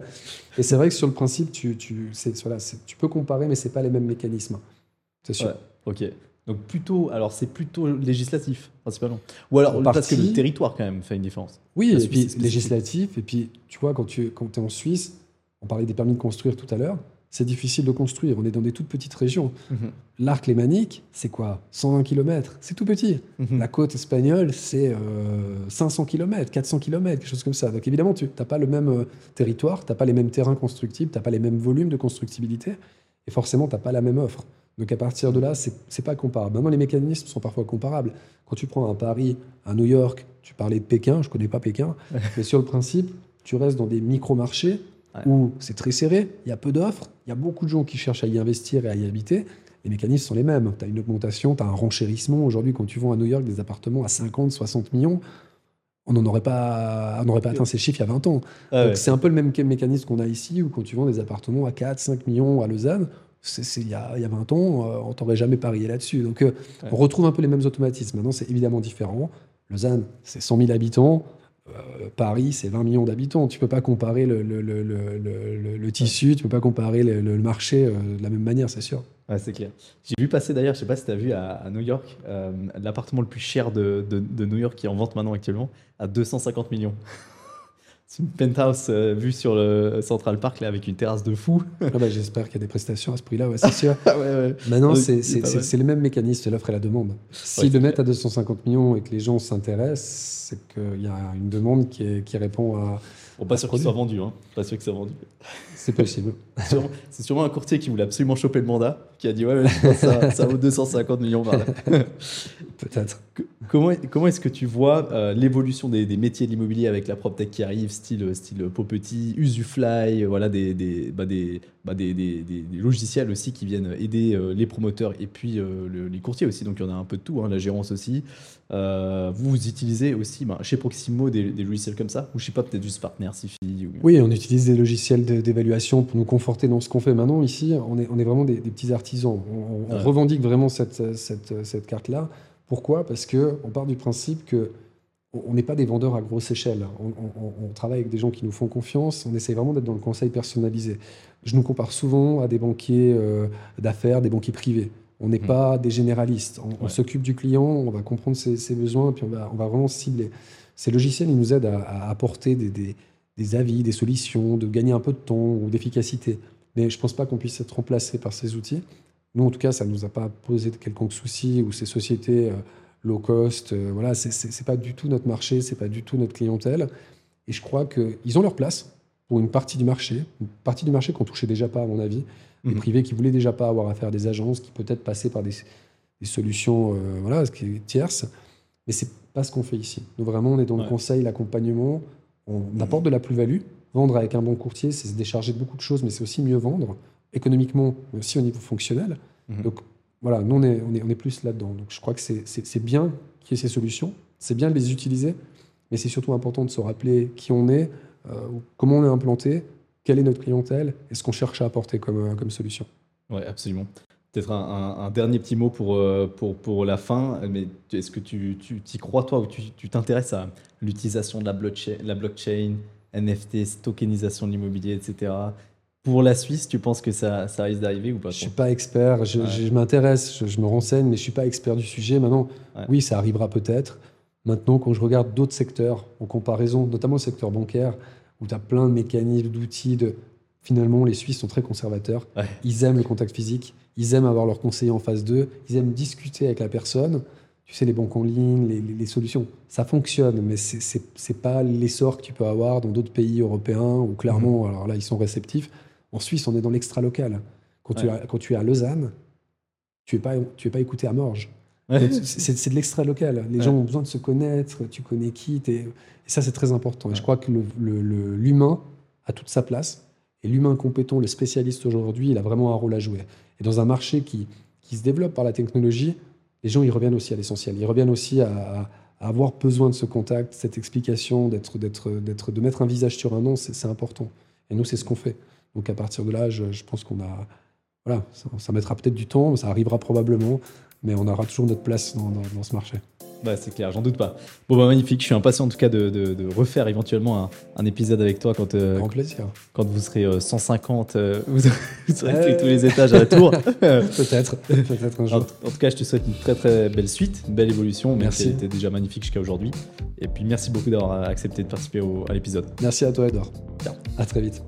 Et c'est vrai que sur le principe, tu, tu, voilà, tu peux comparer, mais c'est pas les mêmes mécanismes. C'est sûr. Ouais, ok. Donc plutôt, alors c'est plutôt législatif principalement. Ou alors parce que le territoire quand même fait une différence. Oui, et puis législatif, et puis tu vois, quand tu quand es en Suisse, on parlait des permis de construire tout à l'heure, c'est difficile de construire. On est dans des toutes petites régions. L'arc lémanique, c'est quoi? 120 km, c'est tout petit. Mhm. La côte espagnole, c'est euh, 500 km, 400 km, quelque chose comme ça. Donc évidemment, tu n'as pas le même euh, territoire, tu n'as pas les mêmes terrains constructibles, tu n'as pas les mêmes volumes de constructibilité, et forcément, tu n'as pas la même offre. Donc à partir de là, c'est n'est pas comparable. Maintenant, les mécanismes sont parfois comparables. Quand tu prends un Paris, un New York, tu parlais de Pékin, je ne connais pas Pékin, mais sur le principe, tu restes dans des micro-marchés Ouais. où c'est très serré, il y a peu d'offres, il y a beaucoup de gens qui cherchent à y investir et à y habiter. Les mécanismes sont les mêmes. Tu as une augmentation, tu as un renchérissement. Aujourd'hui, quand tu vends à New York des appartements à 50, 60 millions, on n'en aurait pas, on n'aurait pas atteint ces chiffres il y a 20 ans. Ah ouais. c'est un peu le même mécanisme qu'on a ici, où quand tu vends des appartements à 4, 5 millions à Lausanne, il, y y a 20 ans, euh, on t'aurait jamais parié là-dessus. Donc euh, Ouais. on retrouve un peu les mêmes automatismes. Maintenant, c'est évidemment différent. Lausanne, c'est 100 000 habitants. Euh, Paris, c'est 20 millions d'habitants. Tu peux pas comparer le, tissu, tu peux pas comparer le, marché euh, de la même manière, c'est sûr. C'est clair. J'ai vu passer d'ailleurs, je sais pas si tu as vu à, New York, euh, l'appartement le plus cher de, de- de New York qui est en vente maintenant actuellement à 250 millions. C'est une penthouse euh, vue sur le Central Park là, avec une terrasse de fou. Ah bah, J'espère qu'il y a des prestations à ce prix-là, ouais, c'est sûr. Ah ouais, ouais. Maintenant, c'est le même mécanisme, c'est l'offre et la demande. S'ils le mettent à 250 millions et que les gens s'intéressent, c'est qu'il y a une demande qui, est- qui répond à. Bon, pas sûr qu'il soit vendu, hein. Pas sûr que ça soit vendu. C'est possible. C'est sûrement un courtier qui voulait absolument choper le mandat, qui a dit ouais, ça, ça vaut 250 millions par là. Peut-être. Comment, comment est-ce que tu vois euh, l'évolution des, des métiers de l'immobilier avec la PropTech qui arrive, style, style Popetit, Usufly, euh, voilà, des, des, bah, des, bah, des, des- des- des logiciels aussi qui viennent aider euh, les promoteurs et puis euh, le- les courtiers aussi, donc il y en a un peu de tout, hein, la gérance aussi. Euh, vous, utilisez aussi bah, chez Proximo des, des logiciels comme ça Ou je sais pas, peut-être juste Partner, Sifi ou... Oui, on utilise des logiciels d'évaluation pour nous conforter dans ce qu'on fait. Maintenant, ici, on est, on est vraiment des, des petits artisans. On, on Ouais. revendique vraiment cette, cette, cette carte-là. Pourquoi? Parce qu'on part du principe que on on n'est pas des vendeurs à grosse échelle. On, on- on travaille avec des gens qui nous font confiance. On essaye vraiment d'être dans le conseil personnalisé. Je nous compare souvent à des banquiers euh, d'affaires, des banquiers privés. On n'est Mhm. pas des généralistes. On, Ouais. s'occupe du client, on va comprendre ses, ses besoins, puis on va, on va vraiment cibler. Ces logiciels, ils nous aident à, à apporter des, des- des avis, des solutions, de gagner un peu de temps ou d'efficacité. Mais je ne pense pas qu'on puisse être remplacé par ces outils. Nous, en tout cas, ça ne nous a pas posé de quelconque souci ou ces sociétés euh, low cost, euh, voilà, c'est c'est pas du tout notre marché, c'est pas du tout notre clientèle. Et je crois qu'ils ont leur place pour une partie du marché, une partie du marché qu'on touchait déjà pas, à mon avis, les Mhm. privés qui voulaient déjà pas avoir affaire à des agences, qui peut-être passaient par des, des solutions euh, voilà, ce qui est tierces. Mais c'est pas ce qu'on fait ici. Nous, vraiment, on est dans le conseil, l'accompagnement. On apporte de la plus-value. Vendre avec un bon courtier, c'est se décharger de beaucoup de choses, mais c'est aussi mieux vendre, économiquement, mais aussi au niveau fonctionnel. Mhm. Donc voilà, nous, on est, on est, on est plus là-dedans. Donc je crois que c'est bien qu'il y ait ces solutions, c'est bien de les utiliser, mais c'est surtout important de se rappeler qui on est, euh, comment on est implanté, quelle est notre clientèle et ce qu'on cherche à apporter comme, euh, comme solution. Ouais, absolument. Peut-être un, un- un dernier petit mot pour, euh, pour, pour la fin, mais est-ce que tu tu t'y crois, toi, ou tu t'intéresses à l'utilisation de la blockchain, la blockchain, NFT, tokenisation de l'immobilier, etc. Pour la Suisse, tu penses que ça, ça risque d'arriver ou pas Je suis trop pas expert, je, Ouais. je- je m'intéresse, je, je me renseigne, mais je suis pas expert du sujet. Maintenant, Ouais. oui, ça arrivera peut-être. Maintenant, quand je regarde d'autres secteurs en comparaison, notamment le secteur bancaire, où tu as plein de mécanismes, d'outils, de... finalement, les Suisses sont très conservateurs. Ouais. Ils aiment le contact physique, ils aiment avoir leur conseiller en face d'eux, ils aiment discuter avec la personne. Tu sais, les banques en ligne, les, les- les solutions, ça fonctionne, mais c'est- c'est pas l'essor que tu peux avoir dans d'autres pays européens où clairement, Mhm. alors là, ils sont réceptifs. En Suisse, on est dans l'extra-local. Quand, tu as- quand tu es à Lausanne, tu n'es pas, tu es pas écouté à Morges. C'est de l'extra-local. Les Ouais. gens ont besoin de se connaître, tu connais qui. Et ça, c'est très important. Et je crois que le- le- le- l'humain a toute sa place. Et l'humain compétent, le spécialiste aujourd'hui, il a vraiment un rôle à jouer. Et dans un marché qui, qui se développe par la technologie, les gens, ils reviennent aussi à l'essentiel. Ils reviennent aussi à, avoir besoin de ce contact, cette explication, d'être, d'être, d'être, de mettre un visage sur un nom, c'est, important. Et nous, c'est ce qu'on fait. Donc à partir de là, je, je pense qu'on a, voilà, ça, ça mettra peut-être du temps, ça arrivera probablement, mais on aura toujours notre place dans, dans- dans ce marché. Bah, c'est clair, j'en doute pas. Bon, bah, magnifique. Je suis impatient en tout cas de, de- de refaire éventuellement un, un épisode avec toi quand, euh, Grand plaisir. quand vous serez euh, 150. euh, vous, vous aurez Euh. tous les étages à la tour. Peut-être, peut-être un jour. en tout cas, je te souhaite une très très belle suite, une belle évolution. Merci. qui était déjà magnifique jusqu'à aujourd'hui. Et puis merci beaucoup d'avoir accepté de participer au- à l'épisode. Merci à toi, Edouard. Ciao. À très vite.